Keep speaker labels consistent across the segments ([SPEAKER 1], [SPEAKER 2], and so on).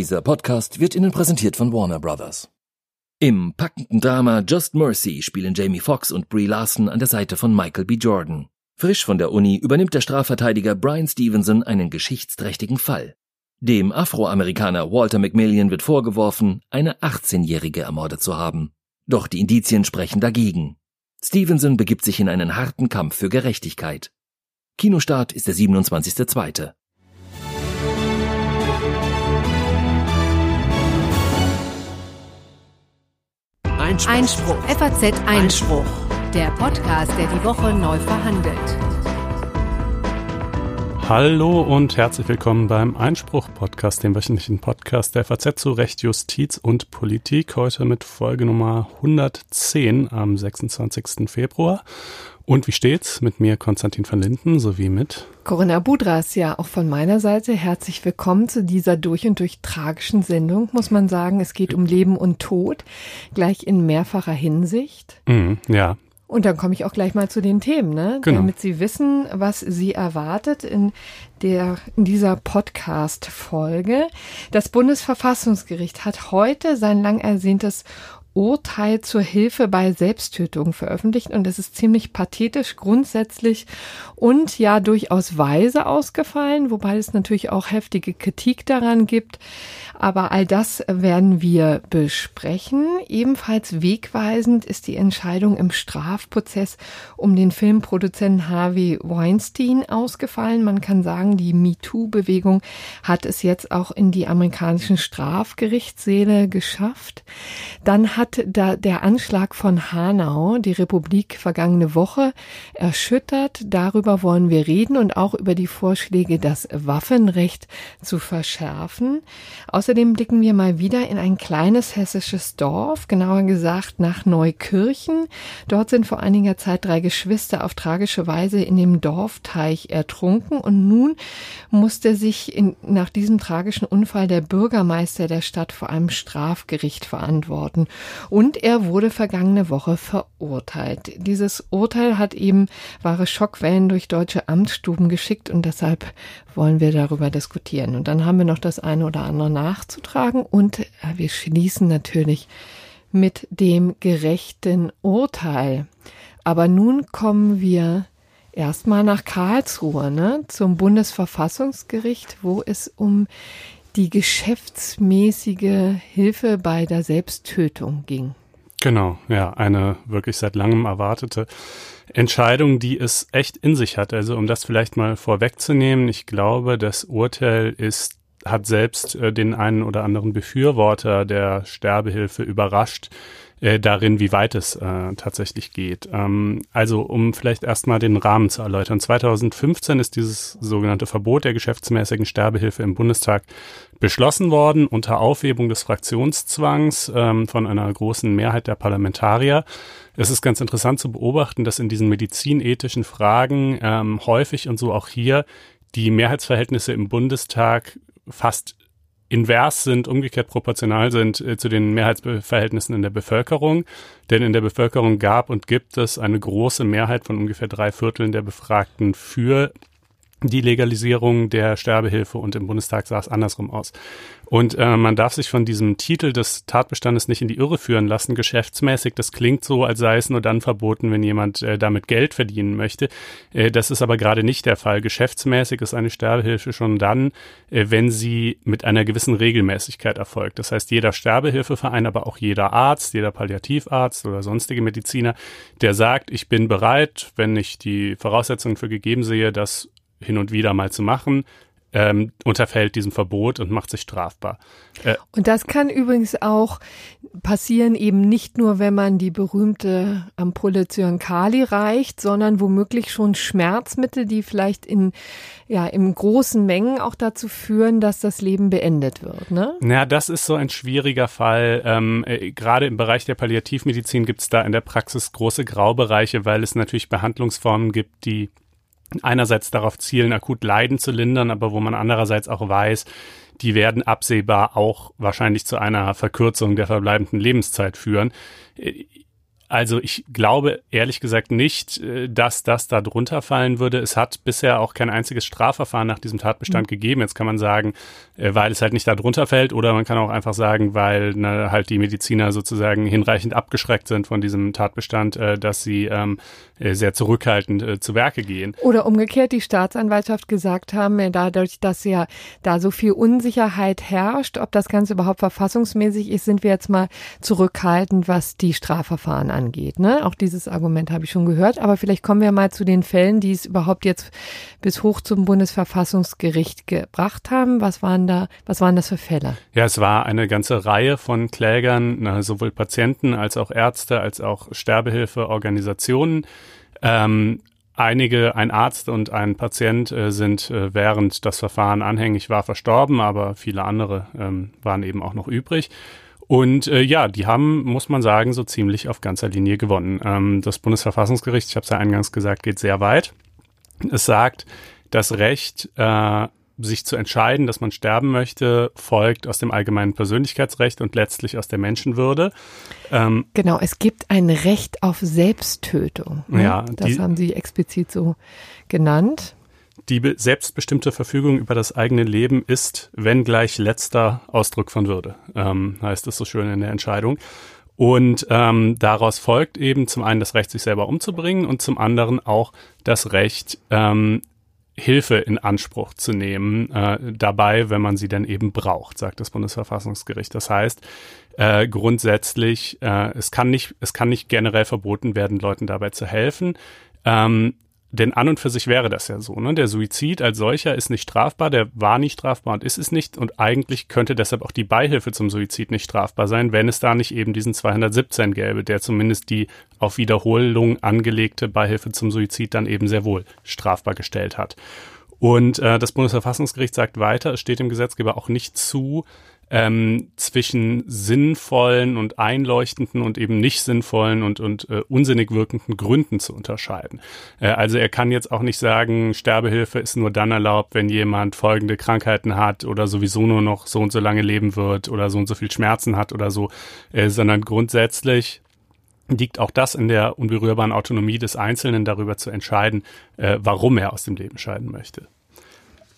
[SPEAKER 1] Dieser Podcast wird Ihnen präsentiert von Warner Brothers. Im packenden Drama Just Mercy spielen Jamie Foxx und Brie Larson an der Seite von Michael B. Jordan. Frisch von der Uni übernimmt der Strafverteidiger Brian Stevenson einen geschichtsträchtigen Fall. Dem Afroamerikaner Walter McMillian wird vorgeworfen, eine 18-Jährige ermordet zu haben. Doch die Indizien sprechen dagegen. Stevenson begibt sich in einen harten Kampf für Gerechtigkeit. Kinostart ist der 27.2.
[SPEAKER 2] Einspruch. Einspruch. FAZ Einspruch. Der Podcast, der die Woche neu verhandelt.
[SPEAKER 3] Hallo und herzlich willkommen beim Einspruch-Podcast, dem wöchentlichen Podcast der FAZ zu Recht, Justiz und Politik. Heute mit Folge Nummer 110 am 26. Februar. Und wie steht's mit mir, Konstantin van Linden, sowie mit
[SPEAKER 4] Corinna Budras, ja, auch von meiner Seite herzlich willkommen zu dieser durch und durch tragischen Sendung, muss man sagen. Es geht um Leben und Tod, gleich in mehrfacher Hinsicht.
[SPEAKER 3] Mm, ja.
[SPEAKER 4] Und dann komme ich auch gleich mal zu den Themen, ne?
[SPEAKER 3] Genau.
[SPEAKER 4] damit Sie wissen, was Sie erwartet in der in dieser Podcast-Folge. Das Bundesverfassungsgericht hat heute sein lang ersehntes Urteil zur Hilfe bei Selbsttötung veröffentlicht und es ist ziemlich pathetisch grundsätzlich und ja durchaus weise ausgefallen, wobei es natürlich auch heftige Kritik daran gibt. Aber all das werden wir besprechen. Ebenfalls wegweisend ist die Entscheidung im Strafprozess um den Filmproduzenten Harvey Weinstein ausgefallen. Man kann sagen, die MeToo-Bewegung hat es jetzt auch in die amerikanischen Strafgerichtssäle geschafft. Dann hat da der Anschlag von Hanau die Republik vergangene Woche erschüttert. Darüber wollen wir reden und auch über die Vorschläge, das Waffenrecht zu verschärfen. Außerdem blicken wir mal wieder in ein kleines hessisches Dorf, genauer gesagt nach Neukirchen. Dort sind vor einiger Zeit drei Geschwister auf tragische Weise in dem Dorfteich ertrunken und nun musste sich in, nach diesem tragischen Unfall der Bürgermeister der Stadt vor einem Strafgericht verantworten. Und er wurde vergangene Woche verurteilt. Dieses Urteil hat eben wahre Schockwellen durch deutsche Amtsstuben geschickt und deshalb wollen wir darüber diskutieren. Und dann haben wir noch das eine oder andere nachzutragen und äh, wir schließen natürlich mit dem gerechten Urteil. Aber nun kommen wir erstmal nach Karlsruhe, ne, zum Bundesverfassungsgericht, wo es um die geschäftsmäßige Hilfe bei der Selbsttötung ging.
[SPEAKER 3] Genau, ja, eine wirklich seit langem erwartete Entscheidung, die es echt in sich hat. Also um das vielleicht mal vorwegzunehmen, ich glaube, das Urteil ist hat selbst äh, den einen oder anderen Befürworter der Sterbehilfe überrascht äh, darin, wie weit es äh, tatsächlich geht. Ähm, also um vielleicht erstmal den Rahmen zu erläutern. 2015 ist dieses sogenannte Verbot der geschäftsmäßigen Sterbehilfe im Bundestag beschlossen worden unter Aufhebung des Fraktionszwangs ähm, von einer großen Mehrheit der Parlamentarier. Es ist ganz interessant zu beobachten, dass in diesen medizinethischen Fragen ähm, häufig und so auch hier die Mehrheitsverhältnisse im Bundestag fast invers sind, umgekehrt proportional sind äh, zu den Mehrheitsverhältnissen in der Bevölkerung. Denn in der Bevölkerung gab und gibt es eine große Mehrheit von ungefähr drei Vierteln der Befragten für die Legalisierung der Sterbehilfe und im Bundestag sah es andersrum aus. Und äh, man darf sich von diesem Titel des Tatbestandes nicht in die Irre führen lassen. Geschäftsmäßig, das klingt so, als sei es nur dann verboten, wenn jemand äh, damit Geld verdienen möchte. Äh, das ist aber gerade nicht der Fall. Geschäftsmäßig ist eine Sterbehilfe schon dann, äh, wenn sie mit einer gewissen Regelmäßigkeit erfolgt. Das heißt, jeder Sterbehilfeverein, aber auch jeder Arzt, jeder Palliativarzt oder sonstige Mediziner, der sagt, ich bin bereit, wenn ich die Voraussetzungen für gegeben sehe, das hin und wieder mal zu machen, ähm, unterfällt diesem Verbot und macht sich strafbar.
[SPEAKER 4] Äh, und das kann übrigens auch passieren, eben nicht nur, wenn man die berühmte Ampulle Zyankali reicht, sondern womöglich schon Schmerzmittel, die vielleicht in, ja, in großen Mengen auch dazu führen, dass das Leben beendet wird. Ne?
[SPEAKER 3] Ja, das ist so ein schwieriger Fall. Ähm, äh, gerade im Bereich der Palliativmedizin gibt es da in der Praxis große Graubereiche, weil es natürlich Behandlungsformen gibt, die einerseits darauf zielen, akut Leiden zu lindern, aber wo man andererseits auch weiß, die werden absehbar auch wahrscheinlich zu einer Verkürzung der verbleibenden Lebenszeit führen. Also ich glaube ehrlich gesagt nicht, äh, dass das da drunter fallen würde. Es hat bisher auch kein einziges Strafverfahren nach diesem Tatbestand mhm. gegeben. Jetzt kann man sagen, äh, weil es halt nicht da drunter fällt oder man kann auch einfach sagen, weil ne, halt die Mediziner sozusagen hinreichend abgeschreckt sind von diesem Tatbestand, äh, dass sie ähm, sehr zurückhaltend zu Werke gehen.
[SPEAKER 4] Oder umgekehrt die Staatsanwaltschaft gesagt haben, dadurch, dass ja da so viel Unsicherheit herrscht, ob das Ganze überhaupt verfassungsmäßig ist, sind wir jetzt mal zurückhaltend, was die Strafverfahren angeht. Ne? Auch dieses Argument habe ich schon gehört. Aber vielleicht kommen wir mal zu den Fällen, die es überhaupt jetzt bis hoch zum Bundesverfassungsgericht gebracht haben. Was waren da, was waren das für Fälle?
[SPEAKER 3] Ja, es war eine ganze Reihe von Klägern, sowohl Patienten als auch Ärzte, als auch Sterbehilfeorganisationen. Ähm, Einige, ein Arzt und ein Patient äh, sind äh, während das Verfahren anhängig war verstorben, aber viele andere ähm, waren eben auch noch übrig. Und äh, ja, die haben, muss man sagen, so ziemlich auf ganzer Linie gewonnen. Ähm, das Bundesverfassungsgericht, ich habe es ja eingangs gesagt, geht sehr weit. Es sagt, das Recht, äh, sich zu entscheiden, dass man sterben möchte, folgt aus dem allgemeinen Persönlichkeitsrecht und letztlich aus der Menschenwürde.
[SPEAKER 4] Ähm, genau, es gibt ein Recht auf Selbsttötung. Ne? Ja, das die, haben Sie explizit so genannt.
[SPEAKER 3] Die selbstbestimmte Verfügung über das eigene Leben ist, wenn gleich letzter Ausdruck von Würde, ähm, heißt es so schön in der Entscheidung. Und ähm, daraus folgt eben zum einen das Recht, sich selber umzubringen und zum anderen auch das Recht, ähm, Hilfe in Anspruch zu nehmen, äh, dabei, wenn man sie denn eben braucht, sagt das Bundesverfassungsgericht. Das heißt, äh, grundsätzlich, äh, es kann nicht, es kann nicht generell verboten werden, Leuten dabei zu helfen. Ähm, denn an und für sich wäre das ja so. Ne? Der Suizid als solcher ist nicht strafbar, der war nicht strafbar und ist es nicht. Und eigentlich könnte deshalb auch die Beihilfe zum Suizid nicht strafbar sein, wenn es da nicht eben diesen 217 gäbe, der zumindest die auf Wiederholung angelegte Beihilfe zum Suizid dann eben sehr wohl strafbar gestellt hat. Und äh, das Bundesverfassungsgericht sagt weiter, es steht dem Gesetzgeber auch nicht zu, ähm, zwischen sinnvollen und einleuchtenden und eben nicht sinnvollen und, und äh, unsinnig wirkenden Gründen zu unterscheiden. Äh, also er kann jetzt auch nicht sagen, Sterbehilfe ist nur dann erlaubt, wenn jemand folgende Krankheiten hat oder sowieso nur noch so und so lange leben wird oder so und so viel Schmerzen hat oder so, äh, sondern grundsätzlich liegt auch das in der unberührbaren Autonomie des Einzelnen darüber zu entscheiden, äh, warum er aus dem Leben scheiden möchte.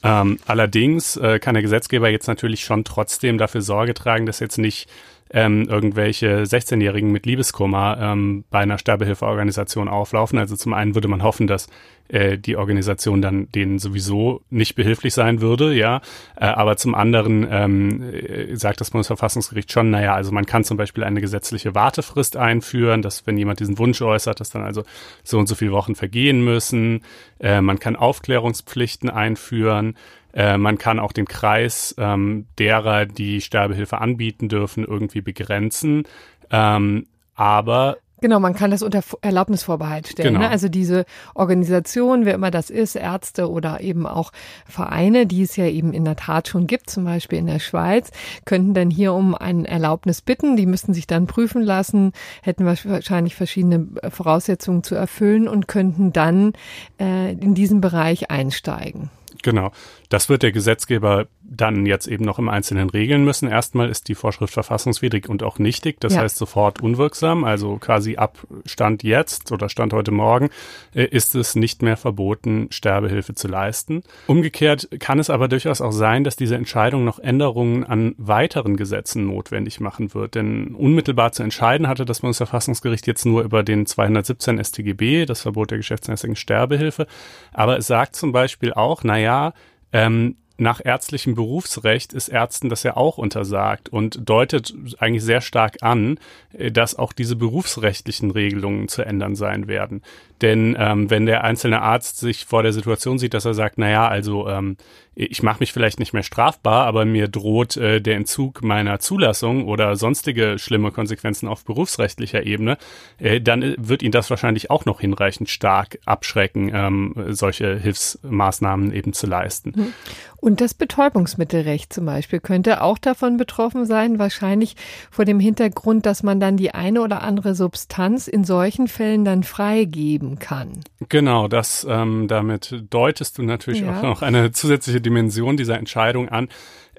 [SPEAKER 3] Ähm, allerdings äh, kann der Gesetzgeber jetzt natürlich schon trotzdem dafür Sorge tragen, dass jetzt nicht ähm, irgendwelche 16-Jährigen mit Liebeskummer ähm, bei einer Sterbehilfeorganisation auflaufen. Also zum einen würde man hoffen, dass äh, die Organisation dann denen sowieso nicht behilflich sein würde, ja. Äh, aber zum anderen ähm, äh, sagt das Bundesverfassungsgericht schon, naja, also man kann zum Beispiel eine gesetzliche Wartefrist einführen, dass wenn jemand diesen Wunsch äußert, dass dann also so und so viele Wochen vergehen müssen. Äh, man kann Aufklärungspflichten einführen. Äh, man kann auch den Kreis ähm, derer, die Sterbehilfe anbieten dürfen, irgendwie begrenzen. Ähm, aber
[SPEAKER 4] Genau, man kann das unter Erlaubnisvorbehalt stellen. Ne? Genau. Ne? Also diese Organisation, wer immer das ist, Ärzte oder eben auch Vereine, die es ja eben in der Tat schon gibt, zum Beispiel in der Schweiz, könnten dann hier um ein Erlaubnis bitten. Die müssten sich dann prüfen lassen, hätten wahrscheinlich verschiedene Voraussetzungen zu erfüllen und könnten dann äh, in diesen Bereich einsteigen.
[SPEAKER 3] Genau. Das wird der Gesetzgeber dann jetzt eben noch im Einzelnen regeln müssen. Erstmal ist die Vorschrift verfassungswidrig und auch nichtig, das ja. heißt sofort unwirksam, also quasi ab Stand jetzt oder Stand heute Morgen äh, ist es nicht mehr verboten, Sterbehilfe zu leisten. Umgekehrt kann es aber durchaus auch sein, dass diese Entscheidung noch Änderungen an weiteren Gesetzen notwendig machen wird, denn unmittelbar zu entscheiden hatte das Bundesverfassungsgericht jetzt nur über den 217 StGB, das Verbot der geschäftsmäßigen Sterbehilfe, aber es sagt zum Beispiel auch, naja, ähm, nach ärztlichem Berufsrecht ist Ärzten das ja auch untersagt und deutet eigentlich sehr stark an, äh, dass auch diese berufsrechtlichen Regelungen zu ändern sein werden. Denn ähm, wenn der einzelne Arzt sich vor der Situation sieht, dass er sagt, na ja, also ähm, ich mache mich vielleicht nicht mehr strafbar, aber mir droht äh, der Entzug meiner Zulassung oder sonstige schlimme Konsequenzen auf berufsrechtlicher Ebene, äh, dann äh, wird ihn das wahrscheinlich auch noch hinreichend stark abschrecken, ähm, solche Hilfsmaßnahmen eben zu leisten. Hm.
[SPEAKER 4] Und das Betäubungsmittelrecht zum Beispiel könnte auch davon betroffen sein, wahrscheinlich vor dem Hintergrund, dass man dann die eine oder andere Substanz in solchen Fällen dann freigeben kann.
[SPEAKER 3] Genau, das ähm, damit deutest du natürlich ja. auch noch eine zusätzliche Dimension dieser Entscheidung an.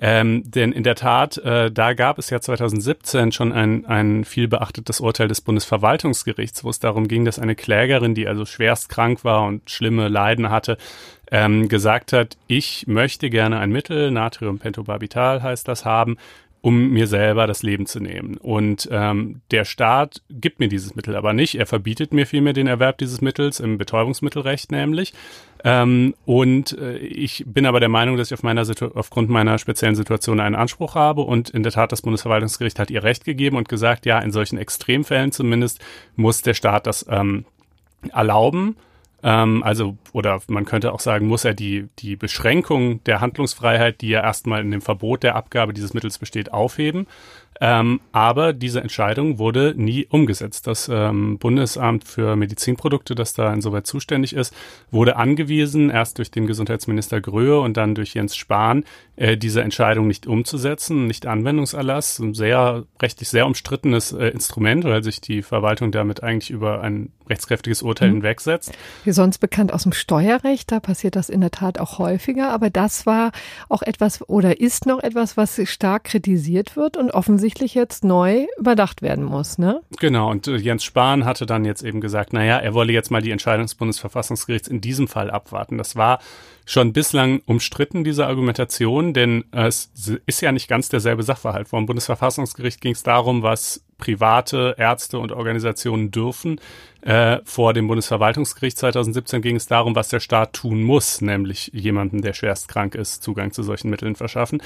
[SPEAKER 3] Ähm, denn in der Tat, äh, da gab es ja 2017 schon ein, ein viel beachtetes Urteil des Bundesverwaltungsgerichts, wo es darum ging, dass eine Klägerin, die also schwerst krank war und schlimme Leiden hatte, ähm, gesagt hat, ich möchte gerne ein Mittel, Natriumpentobarbital heißt das, haben, um mir selber das Leben zu nehmen. Und ähm, der Staat gibt mir dieses Mittel aber nicht. Er verbietet mir vielmehr den Erwerb dieses Mittels im Betäubungsmittelrecht nämlich. Ähm, und äh, ich bin aber der Meinung, dass ich auf meiner aufgrund meiner speziellen Situation einen Anspruch habe. Und in der Tat, das Bundesverwaltungsgericht hat ihr Recht gegeben und gesagt, ja, in solchen Extremfällen zumindest muss der Staat das ähm, erlauben. Ähm, also, oder man könnte auch sagen, muss er die, die Beschränkung der Handlungsfreiheit, die ja erstmal in dem Verbot der Abgabe dieses Mittels besteht, aufheben. Ähm, aber diese Entscheidung wurde nie umgesetzt. Das ähm, Bundesamt für Medizinprodukte, das da insoweit zuständig ist, wurde angewiesen, erst durch den Gesundheitsminister Gröhe und dann durch Jens Spahn, äh, diese Entscheidung nicht umzusetzen, nicht Anwendungserlass. Ein sehr rechtlich sehr umstrittenes äh, Instrument, weil sich die Verwaltung damit eigentlich über ein rechtskräftiges Urteil mhm. hinwegsetzt.
[SPEAKER 4] Wie sonst bekannt aus dem Steuerrecht, da passiert das in der Tat auch häufiger, aber das war auch etwas oder ist noch etwas, was stark kritisiert wird und offensichtlich jetzt neu überdacht werden muss, ne?
[SPEAKER 3] Genau, und äh, Jens Spahn hatte dann jetzt eben gesagt, naja, er wolle jetzt mal die Entscheidung des Bundesverfassungsgerichts in diesem Fall abwarten. Das war schon bislang umstritten, diese Argumentation, denn es ist ja nicht ganz derselbe Sachverhalt. Vor dem Bundesverfassungsgericht ging es darum, was private Ärzte und Organisationen dürfen. Äh, vor dem Bundesverwaltungsgericht 2017 ging es darum, was der Staat tun muss, nämlich jemanden, der schwerst krank ist, Zugang zu solchen Mitteln verschaffen.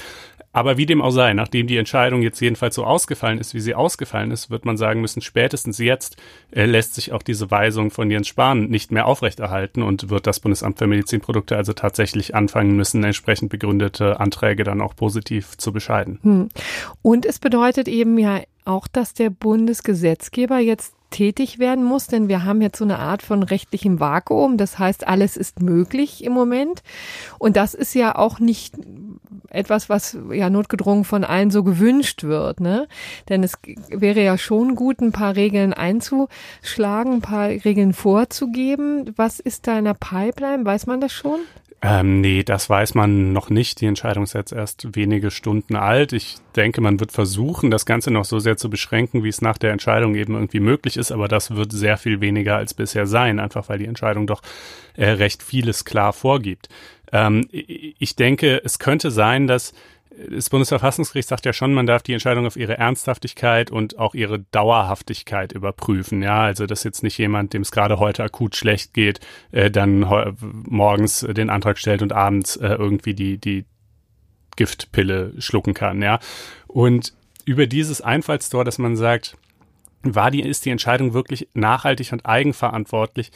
[SPEAKER 3] Aber wie dem auch sei, nachdem die Entscheidung jetzt jedenfalls so ausgefallen ist, wie sie ausgefallen ist, wird man sagen müssen, spätestens jetzt äh, lässt sich auch diese Weisung von Jens Spahn nicht mehr aufrechterhalten und wird das Bundesamt für Medizinprodukte also tatsächlich anfangen müssen, entsprechend begründete Anträge dann auch positiv zu bescheiden. Hm.
[SPEAKER 4] Und es bedeutet eben ja auch, dass der Bundesgesetzgeber jetzt tätig werden muss, denn wir haben jetzt so eine Art von rechtlichem Vakuum. Das heißt, alles ist möglich im Moment. Und das ist ja auch nicht etwas, was ja notgedrungen von allen so gewünscht wird, ne? Denn es wäre ja schon gut, ein paar Regeln einzuschlagen, ein paar Regeln vorzugeben. Was ist da in der Pipeline? Weiß man das schon?
[SPEAKER 3] Ähm, nee, das weiß man noch nicht. Die Entscheidung ist jetzt erst wenige Stunden alt. Ich denke, man wird versuchen, das Ganze noch so sehr zu beschränken, wie es nach der Entscheidung eben irgendwie möglich ist. Aber das wird sehr viel weniger als bisher sein, einfach weil die Entscheidung doch äh, recht vieles klar vorgibt. Ähm, ich denke, es könnte sein, dass das Bundesverfassungsgericht sagt ja schon, man darf die Entscheidung auf ihre Ernsthaftigkeit und auch ihre Dauerhaftigkeit überprüfen. Ja, also dass jetzt nicht jemand, dem es gerade heute akut schlecht geht, äh, dann morgens den Antrag stellt und abends äh, irgendwie die die Giftpille schlucken kann. Ja, und über dieses Einfallstor, dass man sagt, war die, ist die Entscheidung wirklich nachhaltig und eigenverantwortlich,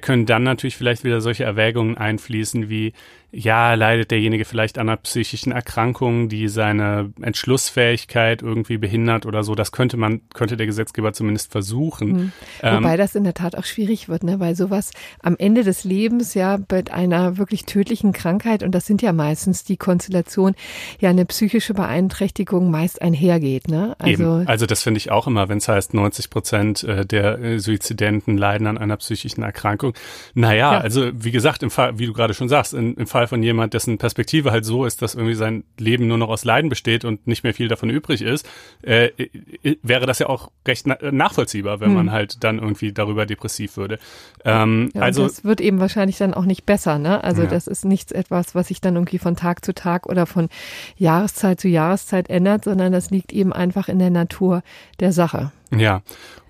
[SPEAKER 3] können dann natürlich vielleicht wieder solche Erwägungen einfließen wie, ja, leidet derjenige vielleicht an einer psychischen Erkrankung, die seine Entschlussfähigkeit irgendwie behindert oder so. Das könnte man, könnte der Gesetzgeber zumindest versuchen. Mhm.
[SPEAKER 4] Wobei ähm, das in der Tat auch schwierig wird, ne? weil sowas am Ende des Lebens ja mit einer wirklich tödlichen Krankheit, und das sind ja meistens die Konstellation, ja eine psychische Beeinträchtigung meist einhergeht. Ne?
[SPEAKER 3] Also, Eben. also das finde ich auch immer, wenn es heißt, 90 Prozent äh, der äh, Suizidenten leiden an einer psychischen Erkrankung. Naja, ja. also wie gesagt, im Fall, wie du gerade schon sagst, im, im Fall von jemand, dessen Perspektive halt so ist, dass irgendwie sein Leben nur noch aus Leiden besteht und nicht mehr viel davon übrig ist, äh, wäre das ja auch recht na nachvollziehbar, wenn hm. man halt dann irgendwie darüber depressiv würde.
[SPEAKER 4] Ähm, ja, also das wird eben wahrscheinlich dann auch nicht besser, ne? Also ja. das ist nichts etwas, was sich dann irgendwie von Tag zu Tag oder von Jahreszeit zu Jahreszeit ändert, sondern das liegt eben einfach in der Natur der Sache.
[SPEAKER 3] Ja.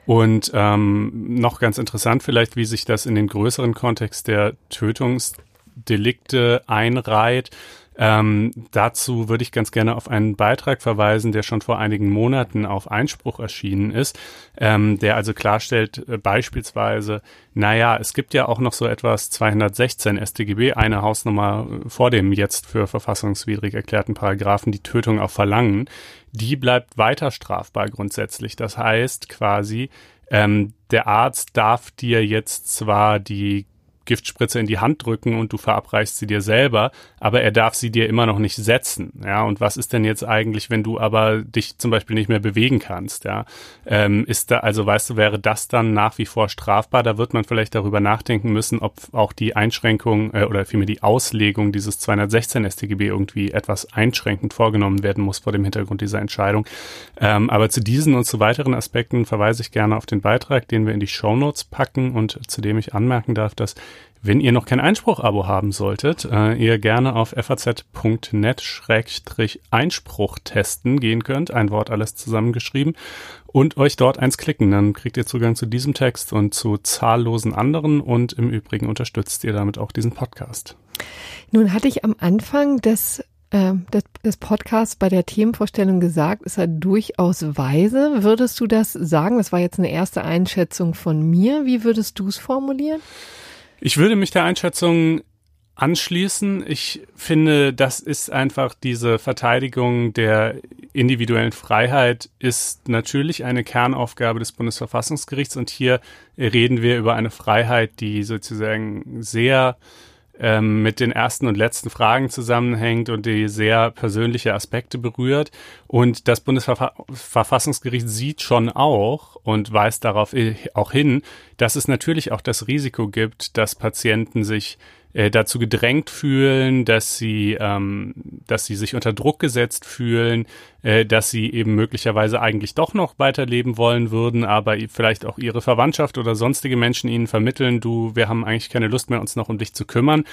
[SPEAKER 3] Und ähm, noch ganz interessant vielleicht, wie sich das in den größeren Kontext der Tötungsdelikte einreiht. Ähm, dazu würde ich ganz gerne auf einen Beitrag verweisen, der schon vor einigen Monaten auf Einspruch erschienen ist, ähm, der also klarstellt äh, beispielsweise, naja, es gibt ja auch noch so etwas 216 StGB, eine Hausnummer äh, vor dem jetzt für verfassungswidrig erklärten Paragraphen, die Tötung auf Verlangen, die bleibt weiter strafbar grundsätzlich. Das heißt quasi, ähm, der Arzt darf dir jetzt zwar die Giftspritze in die Hand drücken und du verabreichst sie dir selber, aber er darf sie dir immer noch nicht setzen. Ja, und was ist denn jetzt eigentlich, wenn du aber dich zum Beispiel nicht mehr bewegen kannst? Ja, ähm, ist da, also weißt du, wäre das dann nach wie vor strafbar? Da wird man vielleicht darüber nachdenken müssen, ob auch die Einschränkung äh, oder vielmehr die Auslegung dieses 216 StGB irgendwie etwas einschränkend vorgenommen werden muss vor dem Hintergrund dieser Entscheidung. Ähm, aber zu diesen und zu weiteren Aspekten verweise ich gerne auf den Beitrag, den wir in die Show Notes packen und zu dem ich anmerken darf, dass wenn ihr noch kein Einspruch-Abo haben solltet, äh, ihr gerne auf faz.net-einspruch testen gehen könnt, ein Wort alles zusammengeschrieben, und euch dort eins klicken. Dann kriegt ihr Zugang zu diesem Text und zu zahllosen anderen und im Übrigen unterstützt ihr damit auch diesen Podcast.
[SPEAKER 4] Nun hatte ich am Anfang des äh, des, des Podcasts bei der Themenvorstellung gesagt, ist er durchaus weise. Würdest du das sagen? Das war jetzt eine erste Einschätzung von mir. Wie würdest du es formulieren?
[SPEAKER 3] Ich würde mich der Einschätzung anschließen. Ich finde, das ist einfach diese Verteidigung der individuellen Freiheit ist natürlich eine Kernaufgabe des Bundesverfassungsgerichts und hier reden wir über eine Freiheit, die sozusagen sehr ähm, mit den ersten und letzten Fragen zusammenhängt und die sehr persönliche Aspekte berührt. Und das Bundesverfassungsgericht sieht schon auch und weist darauf auch hin, dass es natürlich auch das Risiko gibt, dass Patienten sich äh, dazu gedrängt fühlen, dass sie, ähm, dass sie sich unter Druck gesetzt fühlen, äh, dass sie eben möglicherweise eigentlich doch noch weiterleben wollen würden, aber vielleicht auch ihre Verwandtschaft oder sonstige Menschen ihnen vermitteln, du, wir haben eigentlich keine Lust mehr, uns noch um dich zu kümmern.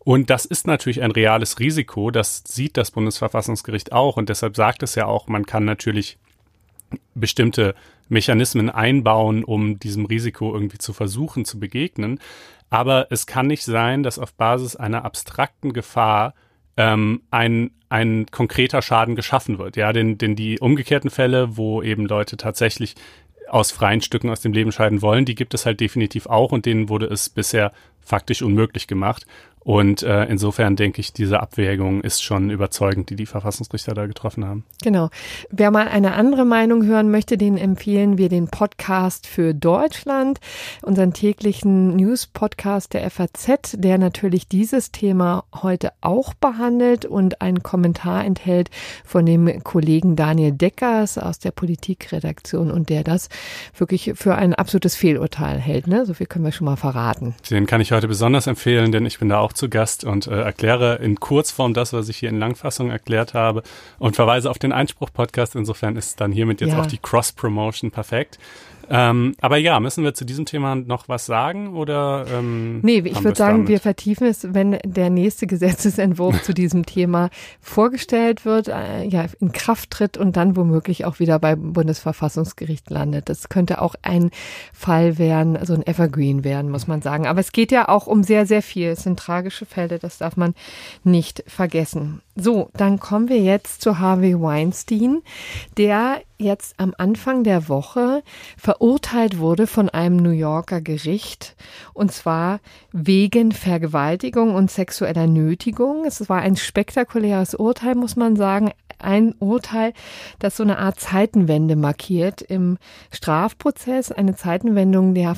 [SPEAKER 3] Und das ist natürlich ein reales Risiko, das sieht das Bundesverfassungsgericht auch und deshalb sagt es ja auch, man kann natürlich bestimmte Mechanismen einbauen, um diesem Risiko irgendwie zu versuchen zu begegnen. Aber es kann nicht sein, dass auf Basis einer abstrakten Gefahr ähm, ein, ein konkreter Schaden geschaffen wird. Ja, denn, denn die umgekehrten Fälle, wo eben Leute tatsächlich aus freien Stücken aus dem Leben scheiden wollen, die gibt es halt definitiv auch und denen wurde es bisher faktisch unmöglich gemacht. Und äh, insofern denke ich, diese Abwägung ist schon überzeugend, die die Verfassungsrichter da getroffen haben.
[SPEAKER 4] Genau. Wer mal eine andere Meinung hören möchte, den empfehlen wir den Podcast für Deutschland, unseren täglichen News-Podcast der FAZ, der natürlich dieses Thema heute auch behandelt und einen Kommentar enthält von dem Kollegen Daniel Deckers aus der Politikredaktion und der das wirklich für ein absolutes Fehlurteil hält. Ne? So viel können wir schon mal verraten.
[SPEAKER 3] Den kann ich heute besonders empfehlen, denn ich bin da auch auch zu Gast und äh, erkläre in Kurzform das, was ich hier in Langfassung erklärt habe und verweise auf den Einspruch-Podcast. Insofern ist dann hiermit jetzt ja. auch die Cross-Promotion perfekt. Ähm, aber ja, müssen wir zu diesem Thema noch was sagen oder?
[SPEAKER 4] Ähm, nee, ich würde sagen, damit? wir vertiefen es, wenn der nächste Gesetzesentwurf zu diesem Thema vorgestellt wird, äh, ja, in Kraft tritt und dann womöglich auch wieder beim Bundesverfassungsgericht landet. Das könnte auch ein Fall werden, also ein Evergreen werden, muss man sagen. Aber es geht ja auch um sehr, sehr viel. Es sind tragische Fälle, das darf man nicht vergessen. So, dann kommen wir jetzt zu Harvey Weinstein, der jetzt am Anfang der Woche verurteilt wurde von einem New Yorker Gericht und zwar wegen Vergewaltigung und sexueller Nötigung. Es war ein spektakuläres Urteil, muss man sagen. Ein Urteil, das so eine Art Zeitenwende markiert im Strafprozess, eine Zeitenwendung der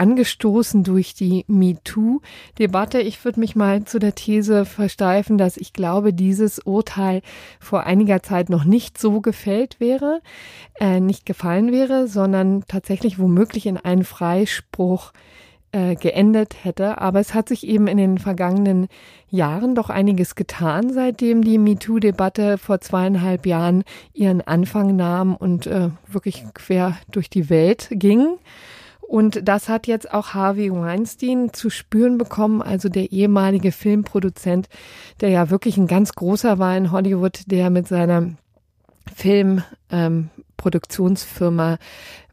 [SPEAKER 4] angestoßen durch die MeToo-Debatte. Ich würde mich mal zu der These versteifen, dass ich glaube, dieses Urteil vor einiger Zeit noch nicht so gefällt wäre, äh, nicht gefallen wäre, sondern tatsächlich womöglich in einen Freispruch äh, geendet hätte. Aber es hat sich eben in den vergangenen Jahren doch einiges getan, seitdem die MeToo-Debatte vor zweieinhalb Jahren ihren Anfang nahm und äh, wirklich quer durch die Welt ging. Und das hat jetzt auch Harvey Weinstein zu spüren bekommen, also der ehemalige Filmproduzent, der ja wirklich ein ganz großer war in Hollywood, der mit seiner Filmproduktionsfirma ähm,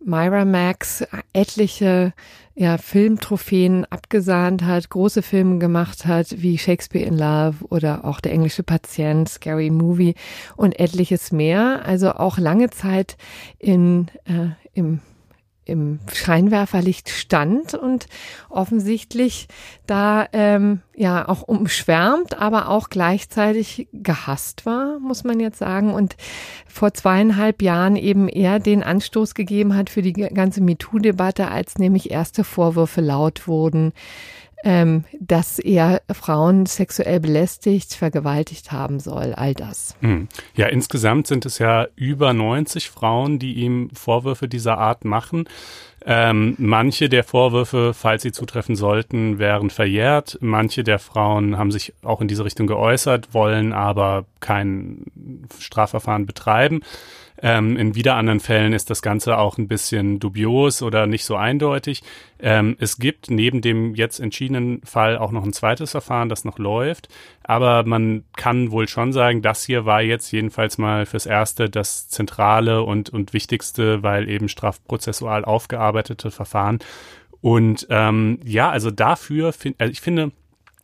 [SPEAKER 4] Miramax etliche ja, Filmtrophäen abgesahnt hat, große Filme gemacht hat, wie Shakespeare in Love oder auch Der englische Patient, Scary Movie und etliches mehr. Also auch lange Zeit in, äh, im im Scheinwerferlicht stand und offensichtlich da ähm, ja auch umschwärmt, aber auch gleichzeitig gehasst war, muss man jetzt sagen. Und vor zweieinhalb Jahren eben eher den Anstoß gegeben hat für die ganze MeToo-Debatte, als nämlich erste Vorwürfe laut wurden ähm, dass er Frauen sexuell belästigt, vergewaltigt haben soll, all das.
[SPEAKER 3] Hm. Ja, insgesamt sind es ja über 90 Frauen, die ihm Vorwürfe dieser Art machen. Ähm, manche der Vorwürfe, falls sie zutreffen sollten, wären verjährt. Manche der Frauen haben sich auch in diese Richtung geäußert, wollen aber kein Strafverfahren betreiben. Ähm, in wieder anderen Fällen ist das Ganze auch ein bisschen dubios oder nicht so eindeutig. Ähm, es gibt neben dem jetzt entschiedenen Fall auch noch ein zweites Verfahren, das noch läuft. Aber man kann wohl schon sagen, das hier war jetzt jedenfalls mal fürs Erste das zentrale und, und wichtigste, weil eben strafprozessual aufgearbeitete Verfahren. Und ähm, ja, also dafür, find, also ich finde,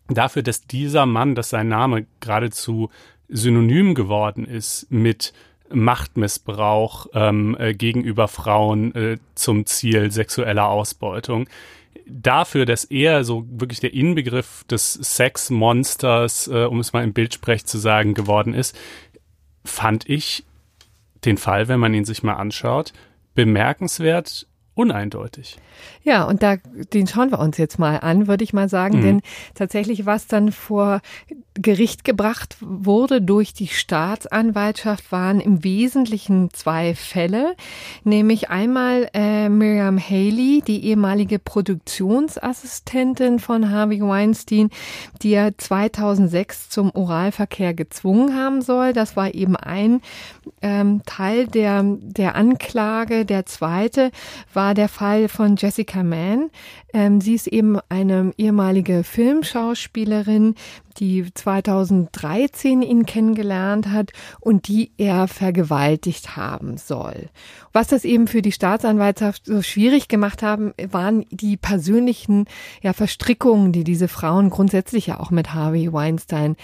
[SPEAKER 3] dafür, dass dieser Mann, dass sein Name geradezu synonym geworden ist mit Machtmissbrauch ähm, äh, gegenüber Frauen äh, zum Ziel sexueller Ausbeutung. Dafür, dass er so wirklich der Inbegriff des Sexmonsters, äh, um es mal im Bildsprech zu sagen, geworden ist, fand ich den Fall, wenn man ihn sich mal anschaut, bemerkenswert uneindeutig.
[SPEAKER 4] Ja, und da, den schauen wir uns jetzt mal an, würde ich mal sagen, mhm. denn tatsächlich, was dann vor Gericht gebracht wurde durch die Staatsanwaltschaft, waren im Wesentlichen zwei Fälle, nämlich einmal äh, Miriam Haley, die ehemalige Produktionsassistentin von Harvey Weinstein, die er 2006 zum Oralverkehr gezwungen haben soll. Das war eben ein ähm, Teil der, der Anklage. Der zweite war der Fall von Jessica Mann. Ähm, sie ist eben eine ehemalige Filmschauspielerin, die 2013 ihn kennengelernt hat und die er vergewaltigt haben soll. Was das eben für die Staatsanwaltschaft so schwierig gemacht haben, waren die persönlichen ja, Verstrickungen, die diese Frauen grundsätzlich ja auch mit Harvey Weinstein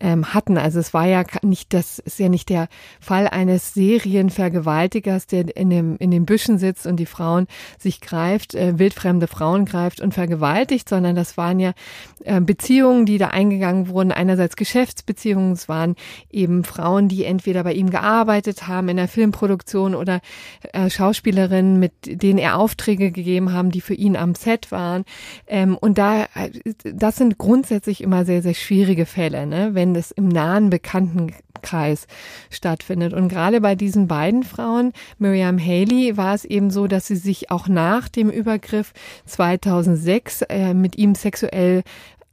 [SPEAKER 4] ähm, hatten. Also es war ja nicht das ist ja nicht der Fall eines Serienvergewaltigers, der in dem in den Büschen sitzt und die Frauen sich greift, äh, wildfremde Frauen greift und vergewaltigt, sondern das waren ja äh, Beziehungen, die da eingegangen wurden. Einerseits Geschäftsbeziehungen, es waren eben Frauen, die entweder bei ihm gearbeitet haben in der Filmproduktion oder äh, Schauspielerinnen, mit denen er Aufträge gegeben haben, die für ihn am Set waren. Ähm, und da, das sind grundsätzlich immer sehr, sehr schwierige Fälle, ne? wenn das im nahen Bekanntenkreis stattfindet. Und gerade bei diesen beiden Frauen, Miriam Haley, war es eben so, dass sie sich auch nach dem Übergriff 2006 äh, mit ihm sexuell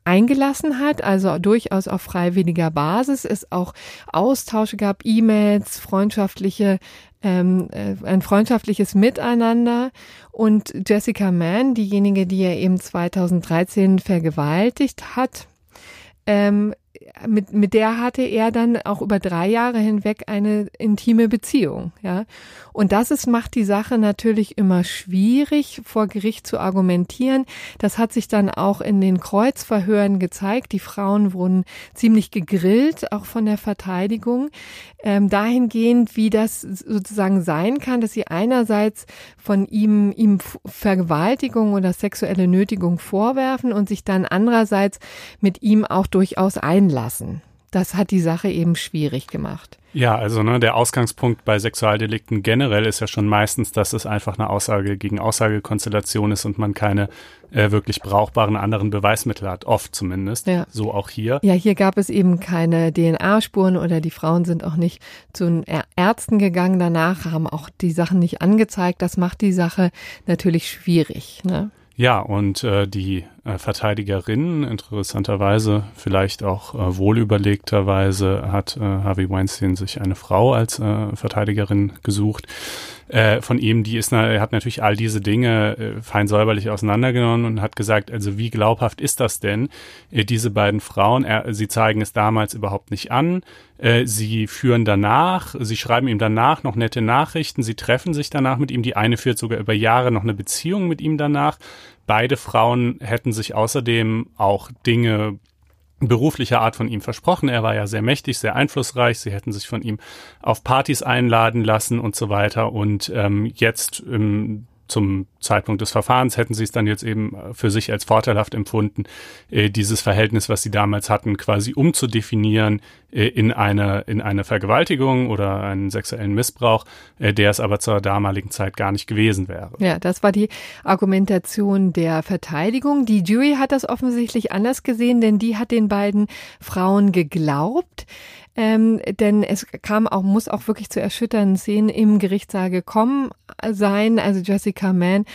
[SPEAKER 4] eingelassen hat, also durchaus auf freiwilliger Basis, es auch Austausche gab, E-Mails, freundschaftliche ähm, äh, ein freundschaftliches Miteinander. Und Jessica Mann, diejenige, die er eben 2013 vergewaltigt hat, ähm, mit, mit der hatte er dann auch über drei Jahre hinweg eine intime Beziehung, ja. Und das ist, macht die Sache natürlich immer schwierig, vor Gericht zu argumentieren. Das hat sich dann auch in den Kreuzverhören gezeigt. Die Frauen wurden ziemlich gegrillt, auch von der Verteidigung, ähm, dahingehend, wie das sozusagen sein kann, dass sie einerseits von ihm, ihm Vergewaltigung oder sexuelle Nötigung vorwerfen und sich dann andererseits mit ihm auch durchaus einlassen. Das hat die Sache eben schwierig gemacht.
[SPEAKER 3] Ja, also ne, der Ausgangspunkt bei Sexualdelikten generell ist ja schon meistens, dass es einfach eine Aussage gegen Aussagekonstellation ist und man keine äh, wirklich brauchbaren anderen Beweismittel hat, oft zumindest. Ja. So auch hier.
[SPEAKER 4] Ja, hier gab es eben keine DNA-Spuren oder die Frauen sind auch nicht zu den Ärzten gegangen danach, haben auch die Sachen nicht angezeigt. Das macht die Sache natürlich schwierig. Ne?
[SPEAKER 3] Ja, und äh, die äh, Verteidigerin, interessanterweise, vielleicht auch äh, wohlüberlegterweise, hat äh, Harvey Weinstein sich eine Frau als äh, Verteidigerin gesucht. Äh, von ihm, die ist, er hat natürlich all diese Dinge äh, fein säuberlich auseinandergenommen und hat gesagt, also wie glaubhaft ist das denn, äh, diese beiden Frauen, er, sie zeigen es damals überhaupt nicht an, äh, sie führen danach, sie schreiben ihm danach noch nette Nachrichten, sie treffen sich danach mit ihm, die eine führt sogar über Jahre noch eine Beziehung mit ihm danach. Beide Frauen hätten sich außerdem auch Dinge beruflicher Art von ihm versprochen. Er war ja sehr mächtig, sehr einflussreich. Sie hätten sich von ihm auf Partys einladen lassen und so weiter. Und ähm, jetzt ähm, zum Zeitpunkt des Verfahrens hätten sie es dann jetzt eben für sich als vorteilhaft empfunden, äh, dieses Verhältnis, was sie damals hatten, quasi umzudefinieren äh, in eine, in eine Vergewaltigung oder einen sexuellen Missbrauch, äh, der es aber zur damaligen Zeit gar nicht gewesen wäre.
[SPEAKER 4] Ja, das war die Argumentation der Verteidigung. Die Jury hat das offensichtlich anders gesehen, denn die hat den beiden Frauen geglaubt. Ähm, denn es kam auch, muss auch wirklich zu erschütternden Szenen im Gerichtssaal gekommen sein. Also Jessica Mann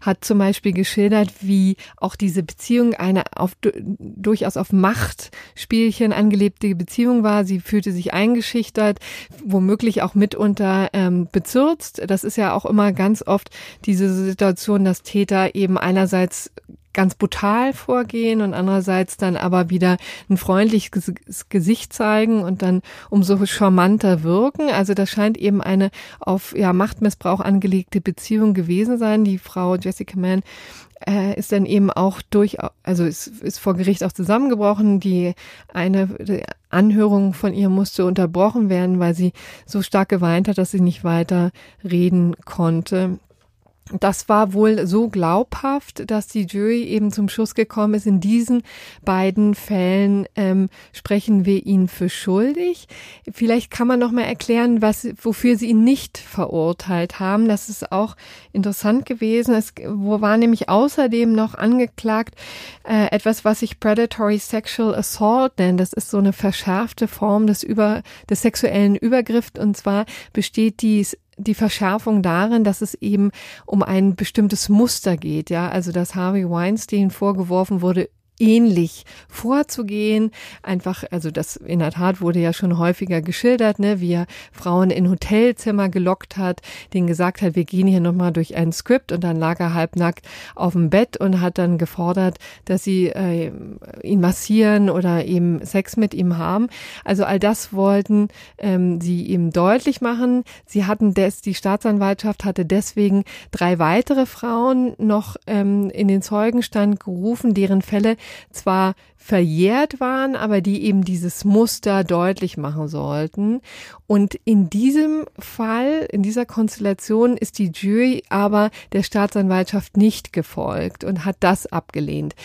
[SPEAKER 4] hat zum Beispiel geschildert, wie auch diese Beziehung eine auf, durchaus auf Machtspielchen angelebte Beziehung war. Sie fühlte sich eingeschüchtert, womöglich auch mitunter ähm, bezürzt. Das ist ja auch immer ganz oft diese Situation, dass Täter eben einerseits ganz brutal vorgehen und andererseits dann aber wieder ein freundliches Gesicht zeigen und dann umso charmanter wirken. Also das scheint eben eine auf ja, Machtmissbrauch angelegte Beziehung gewesen sein. Die Frau Jessica Mann äh, ist dann eben auch durch, also ist, ist vor Gericht auch zusammengebrochen. Die eine die Anhörung von ihr musste unterbrochen werden, weil sie so stark geweint hat, dass sie nicht weiter reden konnte. Das war wohl so glaubhaft, dass die Jury eben zum Schluss gekommen ist, in diesen beiden Fällen ähm, sprechen wir ihn für schuldig. Vielleicht kann man noch mal erklären, was, wofür sie ihn nicht verurteilt haben. Das ist auch interessant gewesen. Es wo war nämlich außerdem noch angeklagt äh, etwas, was sich Predatory Sexual Assault nennt. Das ist so eine verschärfte Form des, über, des sexuellen Übergriffs. Und zwar besteht dies die Verschärfung darin, dass es eben um ein bestimmtes Muster geht, ja, also dass Harvey Weinstein vorgeworfen wurde, ähnlich vorzugehen. Einfach, also das in der Tat wurde ja schon häufiger geschildert, ne, wie er Frauen in Hotelzimmer gelockt hat, denen gesagt hat, wir gehen hier nochmal durch ein Skript und dann lag er halbnackt auf dem Bett und hat dann gefordert, dass sie äh, ihn massieren oder eben Sex mit ihm haben. Also all das wollten ähm, sie ihm deutlich machen. Sie hatten des, die Staatsanwaltschaft hatte deswegen drei weitere Frauen noch ähm, in den Zeugenstand gerufen, deren Fälle zwar verjährt waren, aber die eben dieses Muster deutlich machen sollten. Und in diesem Fall, in dieser Konstellation ist die Jury aber der Staatsanwaltschaft nicht gefolgt und hat das abgelehnt.